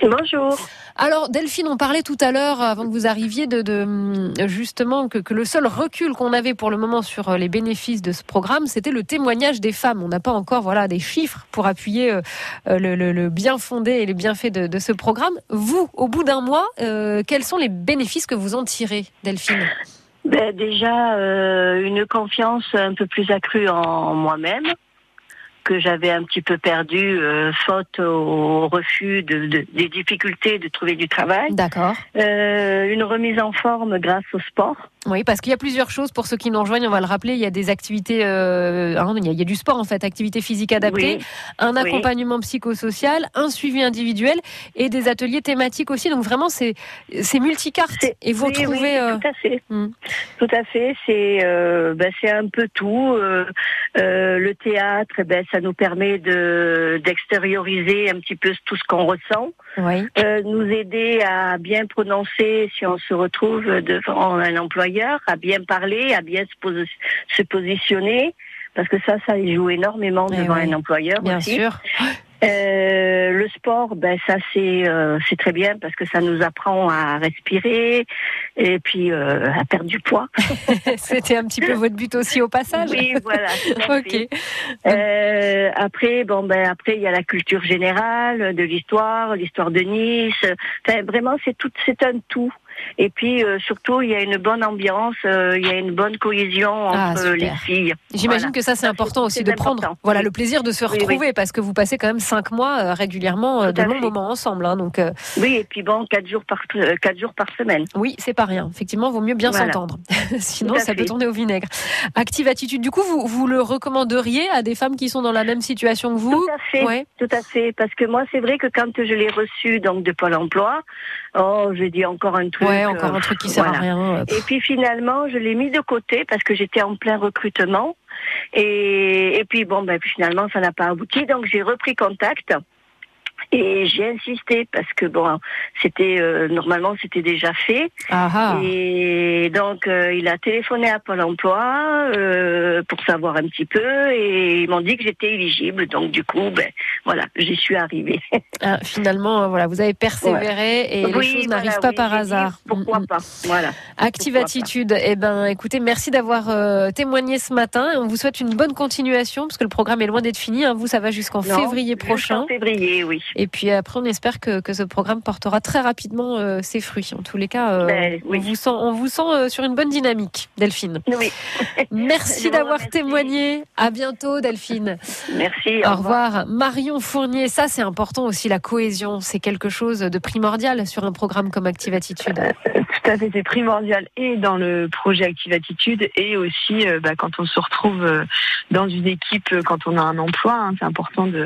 Bonjour. Alors Delphine, on parlait tout à l'heure, avant que vous arriviez, de, hum, justement que, le seul recul qu'on avait pour le moment sur euh, les bénéfices de ce programme, c'était le témoignage des femmes. On n'a pas encore voilà des chiffres pour appuyer euh, euh, le, bien fondé et les bienfaits de, de ce programme. Vous, au bout d'un mois, euh, quels sont les bénéfices que vous en tirez, Delphine? Ben, déjà, euh, une confiance un peu plus accrue en moi-même que j'avais un petit peu perdu euh, faute au refus de, de- des difficultés de trouver du travail. D'accord. Euh, une remise en forme grâce au sport. Oui, parce qu'il y a plusieurs choses pour ceux qui nous rejoignent. On va le rappeler. Il y a des activités, euh, hein, il, y a, il y a du sport en fait, activités physiques adaptées, Oui. un Oui. accompagnement psychosocial, un suivi individuel et des ateliers thématiques aussi. Donc vraiment, c'est c'est multicarte. Et vous Oui, retrouvez. euh, tout à fait. hmm. Tout à fait. C'est ben, c'est un peu tout. Le théâtre, ben, ça nous permet de d'extérioriser un petit peu tout ce qu'on ressent. Oui. Euh, nous aider à bien prononcer si on se retrouve devant un employeur, à bien parler, à bien se, posi- se positionner, parce que ça, ça joue énormément Eh devant oui, un employeur bien aussi. sûr. Euh, le sport, ben ça c'est euh, c'est très bien parce que ça nous apprend à respirer et puis euh, à perdre du poids. C'était un petit peu votre but aussi au passage. Oui, voilà. ok. Euh, après, bon ben après il y a la culture générale de l'histoire, l'histoire de Nice. Enfin, vraiment c'est tout, c'est un tout. Et puis euh, surtout il y a une bonne ambiance, euh, il y a une bonne cohésion Ah, entre super. les filles. J'imagine Voilà. que ça c'est important aussi de prendre voilà le plaisir de se Oui, oui. retrouver parce que vous passez quand même cinq mois euh, régulièrement euh, de longs moments ensemble. hein, donc euh, Oui, et puis bon, quatre jours par euh, quatre jours par semaine. Oui, c'est pas rien. Effectivement, vaut mieux bien Voilà. s'entendre. Sinon, ça peut tourner au vinaigre. Active Attitude, du coup, vous, vous le recommanderiez à des femmes qui sont dans la même situation que vous? Tout à fait, Ouais. tout à fait. Parce que moi, c'est vrai que quand je l'ai reçu donc de Pôle Emploi, oh, j'ai dit encore un truc. Ouais, encore un truc qui sert à rien, euh, Et puis finalement, je l'ai mis de côté parce que j'étais en plein recrutement. Et, et puis bon, ben finalement, ça n'a pas abouti. Donc j'ai repris contact. Et j'ai insisté parce que bon, c'était euh, normalement c'était déjà fait. Ah ah. Et donc euh, il a téléphoné à Pôle Emploi euh, pour savoir un petit peu et ils m'ont dit que j'étais éligible. Donc du coup, ben voilà, j'y suis arrivée. Ah, finalement, euh, voilà, vous avez persévéré et les choses voilà, n'arrivent pas oui, par hasard. Pourquoi Mm, mm. pas Voilà. Active Pourquoi pas. Attitude. Eh ben, écoutez, merci d'avoir euh, témoigné ce matin. On vous souhaite une bonne continuation parce que le programme est loin d'être fini. hein. Vous, ça va jusqu'en février prochain. février, oui. Et puis après, on espère que, que ce programme portera très rapidement euh, ses fruits. En tous les cas, euh, Ben, on vous sent, on vous sent euh, sur une bonne dynamique, Delphine. Oui. Merci d'avoir témoigné. À bientôt, Delphine. Merci. Au revoir. Marion Fournier, ça c'est important aussi, la cohésion. C'est quelque chose de primordial sur un programme comme Active Attitude. Tout à fait, c'est primordial et dans le projet Active Attitude et aussi bah, quand on se retrouve dans une équipe, quand on a un emploi, hein, c'est important de,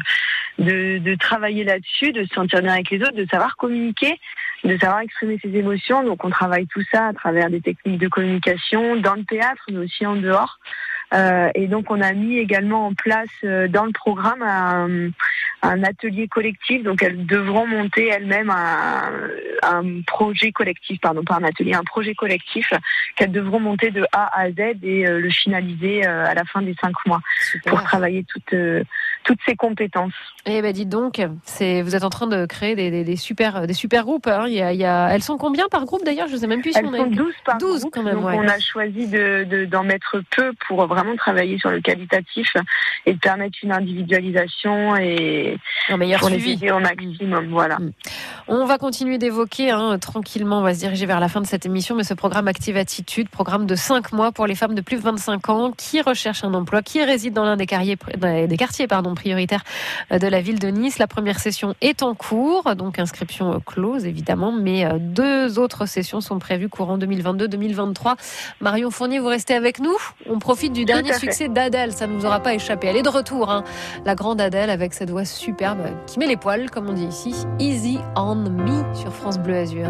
de, travailler là-dessus, de se sentir bien avec les autres, de savoir communiquer, de savoir exprimer ses émotions. Donc on travaille tout ça à travers des techniques de communication dans le théâtre, mais aussi en dehors. Euh, et donc on a mis également en place euh, dans le programme un, un atelier collectif. Donc elles devront monter elles-mêmes un, un projet collectif, pardon, pas un atelier, un projet collectif qu'elles devront monter de A à Z et euh, le finaliser euh, à la fin des cinq mois pour travailler toutes euh, toutes ces compétences. Eh ben dites donc, c'est vous êtes en train de créer des, des, des super des super groupes. hein. Il y a, il y a- elles sont combien par groupe d'ailleurs? Je ne sais même plus si Elles on a sont 12 par 12 groupe, quand même. donc ouais. on a choisi de de- d'en mettre peu pour vraiment travailler sur le qualitatif et de permettre une individualisation et un meilleur pour les suivi. aider au maximum. Voilà. On va continuer d'évoquer hein, tranquillement, on va se diriger vers la fin de cette émission, mais ce programme Active Attitude, programme de 5 mois pour les femmes de plus de 25 ans qui recherchent un emploi, qui résident dans l'un des, carriers- des quartiers pardon, prioritaires euh, de la ville de Nice. La première session est en cours, donc inscription euh, close évidemment, mais euh, deux autres sessions sont prévues courant 2022-2023. Marion Fournier, vous restez avec nous On profite du Tout dernier succès d'Adèle, ça ne nous aura pas échappé. Elle est de retour, hein. la grande Adèle avec cette voix superbe qui met les poils, comme on dit ici. Easy on me sur France Bleu Azur.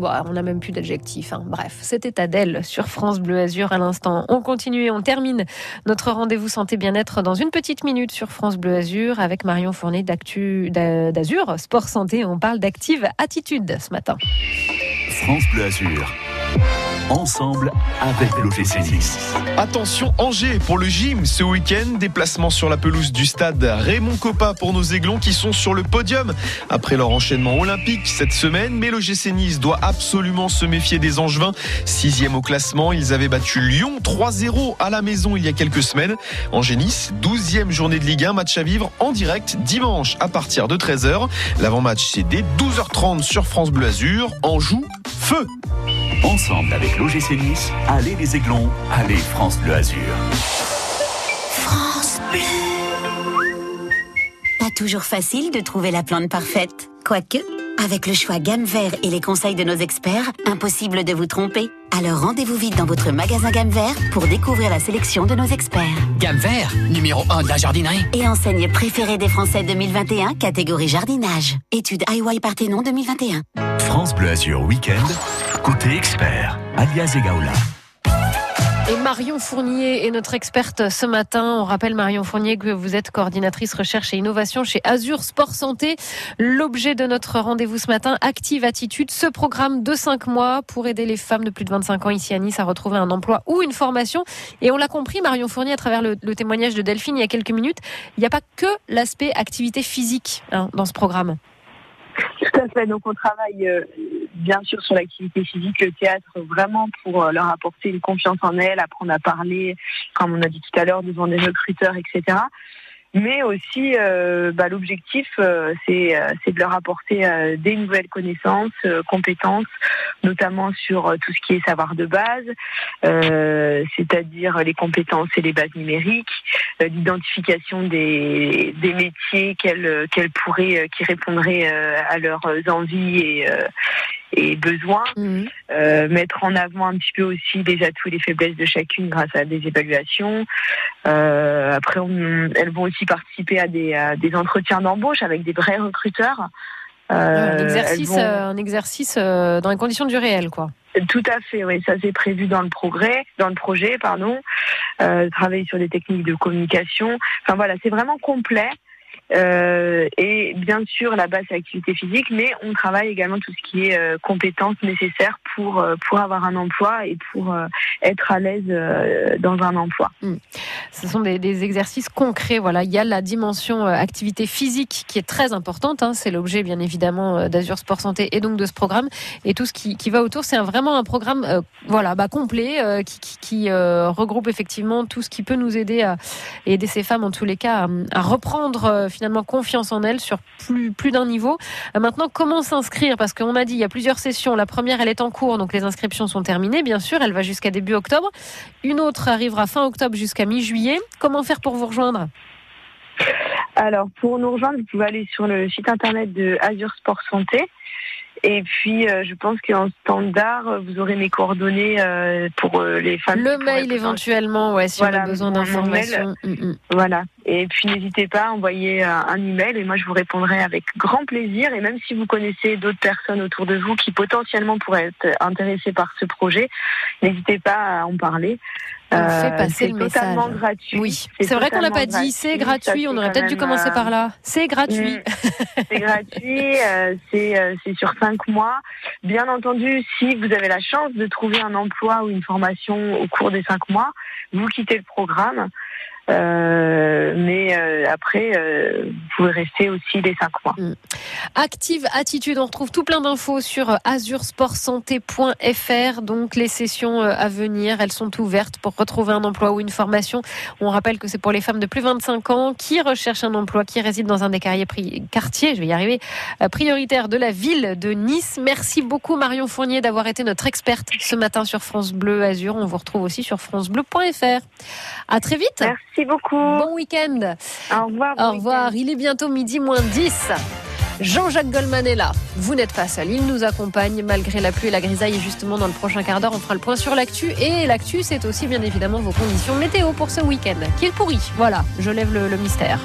On n'a même plus d'adjectif. Hein. Bref, c'était Adèle sur France Bleu Azur à l'instant. On continue et on termine notre rendez-vous santé bien-être dans une petite minute sur France Bleu Azur avec Marion Fournier d'Actu d'Azur Sport Santé. On parle d'active attitude ce matin. France Bleu Azur ensemble avec l'OGC Nice. Attention Angers pour le gym ce week-end, déplacement sur la pelouse du stade Raymond Coppa pour nos aiglons qui sont sur le podium après leur enchaînement olympique cette semaine. Mais l'OGC Nice doit absolument se méfier des Angevins, sixième au classement. Ils avaient battu Lyon 3-0 à la maison il y a quelques semaines. Angers Nice, 12e journée de Ligue 1, match à vivre en direct dimanche à partir de 13h. L'avant-match c'est dès 12h30 sur France Bleu Azur. joue feu Ensemble avec l'OGC Nice, allez les Aiglons, allez France Bleu Azur. France Bleu. Pas toujours facile de trouver la plante parfaite. Quoique, avec le choix gamme vert et les conseils de nos experts, impossible de vous tromper. Alors rendez-vous vite dans votre magasin gamme vert pour découvrir la sélection de nos experts. Gamme vert, numéro 1 de la jardinerie. Et enseigne préférée des Français 2021, catégorie jardinage. Étude IY Parthénon 2021. France Bleu Azur Week-end, côté expert, alias Egaola. Et Marion Fournier est notre experte ce matin. On rappelle Marion Fournier que vous êtes coordinatrice recherche et innovation chez Azure Sport Santé. L'objet de notre rendez-vous ce matin, Active Attitude, ce programme de 5 mois pour aider les femmes de plus de 25 ans ici à Nice à retrouver un emploi ou une formation. Et on l'a compris, Marion Fournier, à travers le, le, témoignage de Delphine il y a quelques minutes, il n'y a pas que l'aspect activité physique hein, dans ce programme. Tout à fait. Donc on travaille euh, bien sûr sur l'activité physique, le théâtre, vraiment pour euh, leur apporter une confiance en elles, apprendre à parler, comme on a dit tout à l'heure, devant des recruteurs, etc mais aussi euh, bah, l'objectif euh, c'est euh, c'est de leur apporter des nouvelles connaissances, compétences, notamment sur tout ce qui est savoir de base, c'est-à-dire les compétences et les bases numériques, l'identification des, des métiers qu'elles qu'elles pourraient qui répondraient à leurs envies et et besoins, Mhm. euh, mettre en avant un petit peu aussi les atouts et les faiblesses de chacune grâce à des évaluations. Euh, après, on- elles vont aussi participer à des, à des entretiens d'embauche avec des vrais recruteurs. Euh, un elles exercice, vont- euh, un exercice euh, dans les conditions du réel, quoi. Tout à fait, oui, ça c'est prévu dans le progrès, dans le projet, pardon. Euh, travailler sur des techniques de communication. Enfin voilà, c'est vraiment complet. Euh, et bien sûr la base c'est l'activité physique, mais on travaille également tout ce qui est euh, compétences nécessaires pour euh, pour avoir un emploi et pour euh, être à l'aise dans un emploi. Ce sont des, exercices concrets. Voilà, il y a la dimension activité physique qui est très importante. hein. C'est l'objet, bien évidemment, euh, d'Azur Sport Santé et donc de ce programme et tout ce qui, va autour. C'est vraiment un programme, voilà, bah, complet qui, regroupe effectivement tout ce qui peut nous aider à aider ces femmes, en tous les cas, à, à reprendre euh, finalement confiance en elles sur plus plus d'un niveau. Euh, maintenant, comment s'inscrire? Parce qu'on a dit il y a plusieurs sessions. La première, elle est en cours, donc les inscriptions sont terminées. Bien sûr, elle va jusqu'à début octobre. Une autre arrivera fin octobre jusqu'à mi-juillet. Comment faire pour vous rejoindre? Alors, pour nous rejoindre, vous pouvez aller sur le site internet de Azure Sport Santé. Et puis, euh, je pense qu'en standard, vous aurez mes coordonnées euh, pour euh, les femmes. Le mail éventuellement, ouais, si on a Voilà, besoin d'informations. Mm, mm. Voilà. Et puis, n'hésitez pas à envoyer euh, un email et moi, je vous répondrai avec grand plaisir. Et même si vous connaissez d'autres personnes autour de vous qui potentiellement pourraient être intéressées par ce projet, n'hésitez pas à en parler. On Euh, fait passer c'est le message. totalement gratuit. Oui, c'est vrai qu'on l'a pas dit. C'est gratuit. On aurait peut-être dû commencer par là. C'est gratuit. Mm. C'est gratuit, euh, c'est euh, c'est sur cinq mois. Bien entendu, si vous avez la chance de trouver un emploi ou une formation au cours des cinq mois, vous quittez le programme. Euh, mais euh, après, euh, vous pouvez rester aussi les cinq mois. Active Attitude, on retrouve tout plein d'infos sur azursportsanté.fr. Donc les sessions à venir, elles sont ouvertes pour retrouver un emploi ou une formation. On rappelle que c'est pour les femmes de plus de 25 ans qui recherchent un emploi, qui résident dans un des quartiers, je vais y arriver, prioritaires de la ville de Nice. Merci beaucoup Marion Fournier d'avoir été notre experte ce matin sur France Bleu Azur. On vous retrouve aussi sur francebleu.fr. À très vite. Merci beaucoup. Bon week-end. Au revoir. Au revoir. Il est bientôt midi moins 10. Jean-Jacques Goldman est là. Vous n'êtes pas seul. Il nous accompagne malgré la pluie et la grisaille. Et justement, dans le prochain quart d'heure, on fera le point sur l'actu. Et l'actu, c'est aussi bien évidemment vos conditions météo pour ce week-end. Qui est pourri. Voilà, je lève le, le mystère.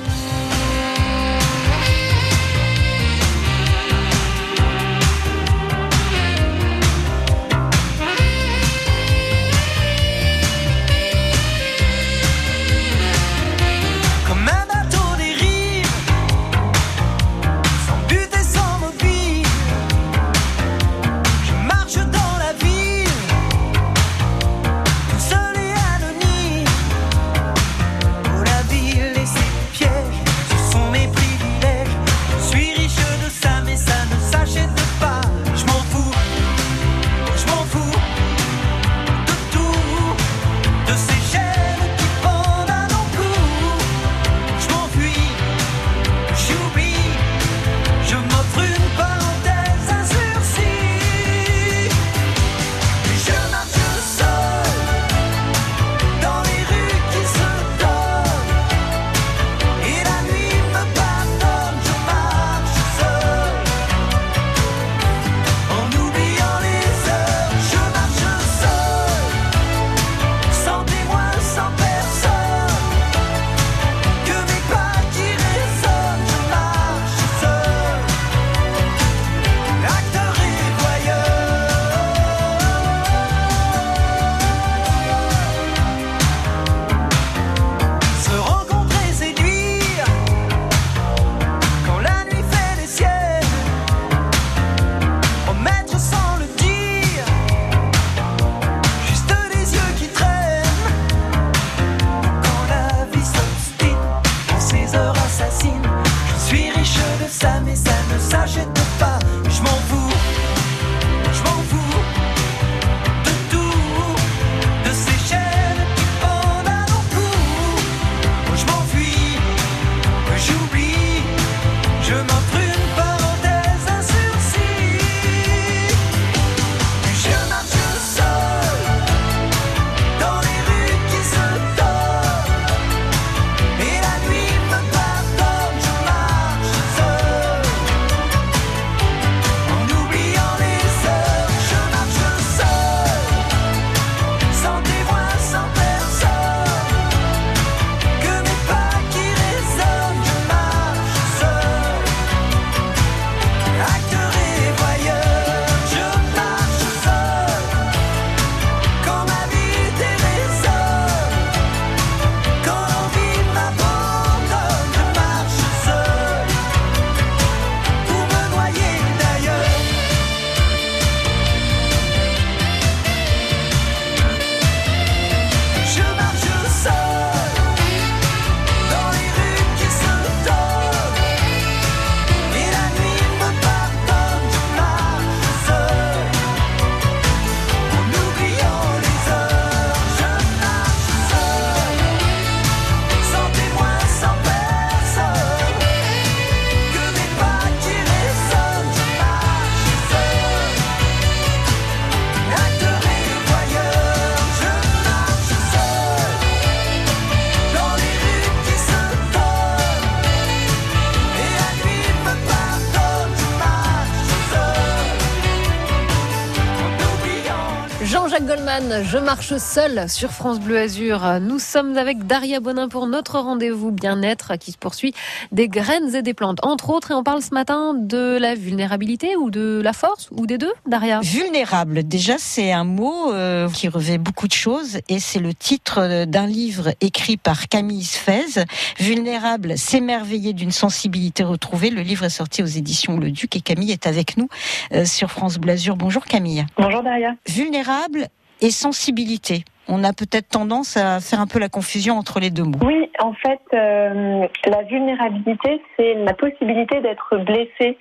Je marche seul sur France Bleu Azur. Nous sommes avec Daria Bonin pour notre rendez-vous bien-être qui se poursuit des graines et des plantes, entre autres. Et on parle ce matin de la vulnérabilité ou de la force ou des deux, Daria? Vulnérable, déjà c'est un mot euh, qui revêt beaucoup de choses et c'est le titre d'un livre écrit par Camille Sfez. Vulnérable, s'émerveiller d'une sensibilité retrouvée. Le livre est sorti aux éditions Le Duc et Camille est avec nous euh, sur France Bleu Azur. Bonjour Camille. Bonjour Daria. Vulnérable et sensibilité. On a peut-être tendance à faire un peu la confusion entre les deux mots. Oui, en fait, euh, la vulnérabilité, c'est la possibilité d'être blessé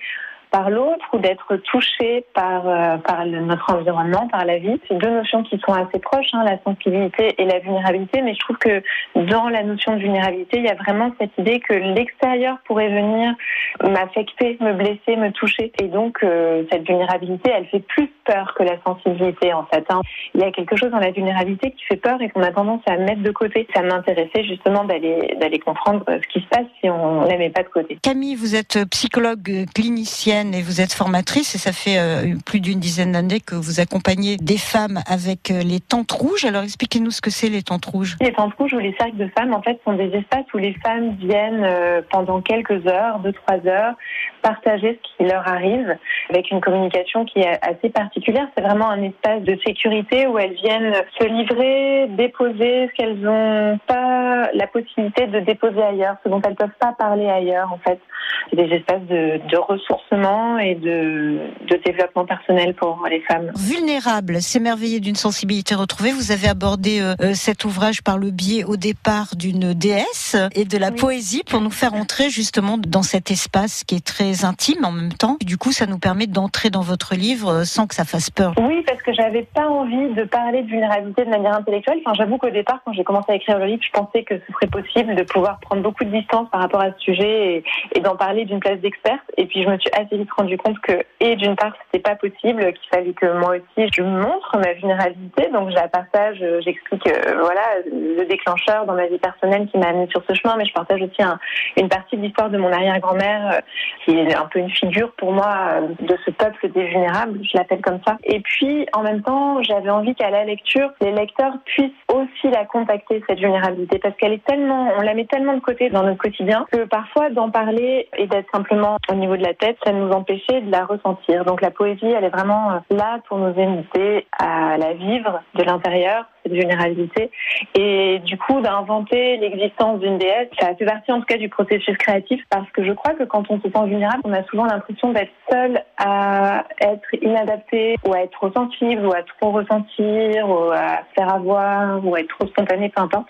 par l'autre ou d'être touché par, euh, par notre environnement, par la vie. C'est deux notions qui sont assez proches, hein, la sensibilité et la vulnérabilité, mais je trouve que dans la notion de vulnérabilité, il y a vraiment cette idée que l'extérieur pourrait venir m'affecter, me blesser, me toucher. Et donc, euh, cette vulnérabilité, elle fait plus peur que la sensibilité, en fait. hein. Il y a quelque chose dans la vulnérabilité qui fait peur et qu'on a tendance à mettre de côté. Ça m'intéressait justement d'aller comprendre euh, ce qui se passe si on ne la met pas de côté. Camille, vous êtes psychologue euh, et vous êtes formatrice et ça fait euh, plus d'une dizaine d'années que vous accompagnez des femmes avec euh, les tentes rouges. Alors expliquez-nous ce que c'est les tentes rouges. Les tentes rouges ou les cercles de femmes, en fait, sont des espaces où les femmes viennent euh, pendant quelques heures, deux, trois heures, partager ce qui leur arrive avec une communication qui est assez particulière. C'est vraiment un espace de sécurité où elles viennent se livrer, déposer ce qu'elles n'ont pas la possibilité de déposer ailleurs, ce dont elles peuvent pas parler ailleurs, en fait. Des espaces de, de ressourcement et de, de développement personnel pour les femmes. Vulnérable, s'émerveiller d'une sensibilité retrouvée. Vous avez abordé euh, euh, cet ouvrage par le biais au départ d'une déesse et de la poésie pour nous faire entrer justement dans cet espace qui est très intime en même temps. Du coup, ça nous permet d'entrer dans votre livre euh, sans que ça fasse peur. Oui, parce que j'avais pas envie de parler de vulnérabilité de manière intellectuelle. Enfin, j'avoue qu'au départ, quand j'ai commencé à écrire le livre, je pensais que ce serait possible de pouvoir prendre beaucoup de distance par rapport à ce sujet et, d'en parler d'une place d'experte. Et puis, je me suis assez vite rendu compte que, et d'une part, c'était pas possible, qu'il fallait que moi aussi, je montre ma vulnérabilité. Donc, je la partage, j'explique, euh, voilà, le déclencheur dans ma vie personnelle qui m'a amené sur ce chemin, mais je partage aussi un- une partie de l'histoire de mon arrière-grand-mère, euh, qui est un peu une figure pour moi euh, de ce peuple des vulnérables, je l'appelle comme ça. Et puis, en même temps, j'avais envie qu'à la lecture, les lecteurs puissent aussi la contacter, cette vulnérabilité, parce qu'elle est tellement, on la met tellement de côté dans notre quotidien que parfois d'en parler et d'être simplement au niveau de la tête, ça nous empêchait de la ressentir. Donc la poésie, elle est vraiment euh, là pour nous inviter à la vivre de l'intérieur, cette vulnérabilité. Et du coup, d'inventer l'existence d'une déesse, ça fait partie en tout cas du processus créatif parce que je crois que quand on se sent vulnérable, on a souvent l'impression d'être seul à être inadapté ou à être trop sensible ou à trop ressentir ou à faire avoir ou à être trop spontané, peu importe.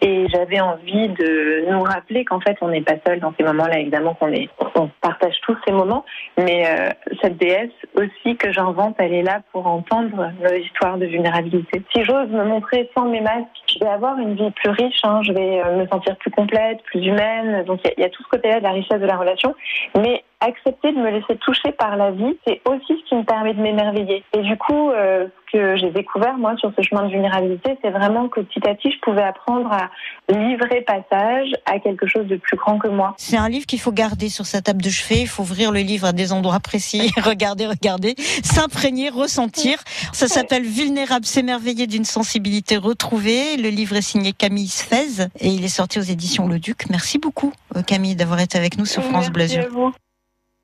Et j'avais envie de nous rappeler qu'en fait, on n'est pas seul dans ces moments-là. Évidemment qu'on est, on partage tous ces moments, mais euh, cette déesse aussi que j'invente, elle est là pour entendre nos histoires de vulnérabilité. Si j'ose me montrer sans mes masques, je vais avoir une vie plus riche, hein, je vais euh, me sentir plus complète, plus humaine. Donc il y, y a tout ce côté-là de la richesse de la relation, mais accepter de me laisser toucher par la vie, c'est aussi ce qui me permet de m'émerveiller. Et du coup, euh, ce que j'ai découvert moi sur ce chemin de vulnérabilité, c'est vraiment que petit à petit, je pouvais apprendre à livrer passage à quelque chose de plus grand que moi. C'est un livre qu'il faut garder sur sa table de chevet. Il faut ouvrir le livre à des endroits précis, regarder, regarder, s'imprégner, ressentir. Ça s'appelle Vulnérable, s'émerveiller d'une sensibilité retrouvée. Le livre est signé Camille Sfez et il est sorti aux éditions Le Duc. Merci beaucoup, euh, Camille, d'avoir été avec nous sur France Bleu Azur.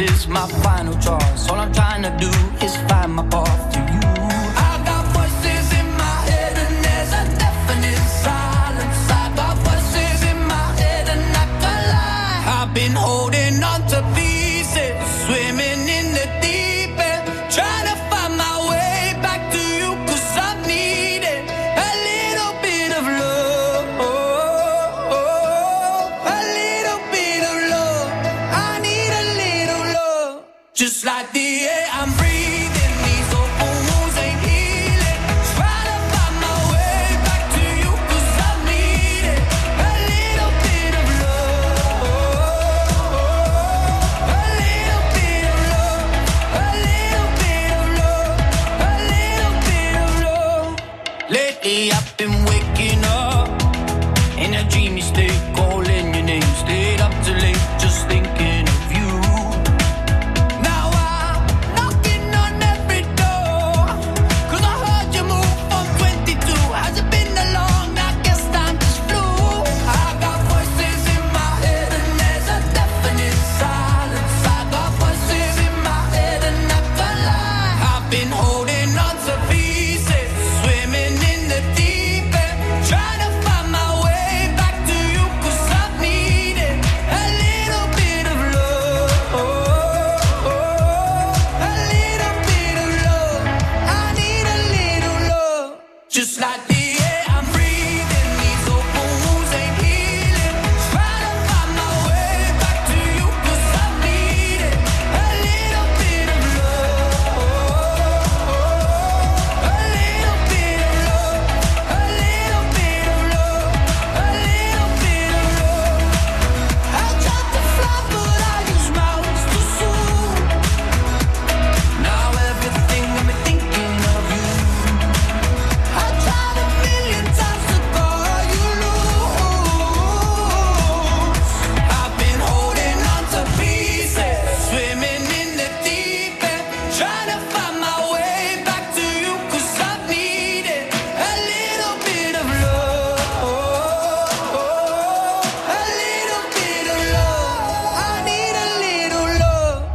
is my final choice. All I'm trying to do is find my path to you.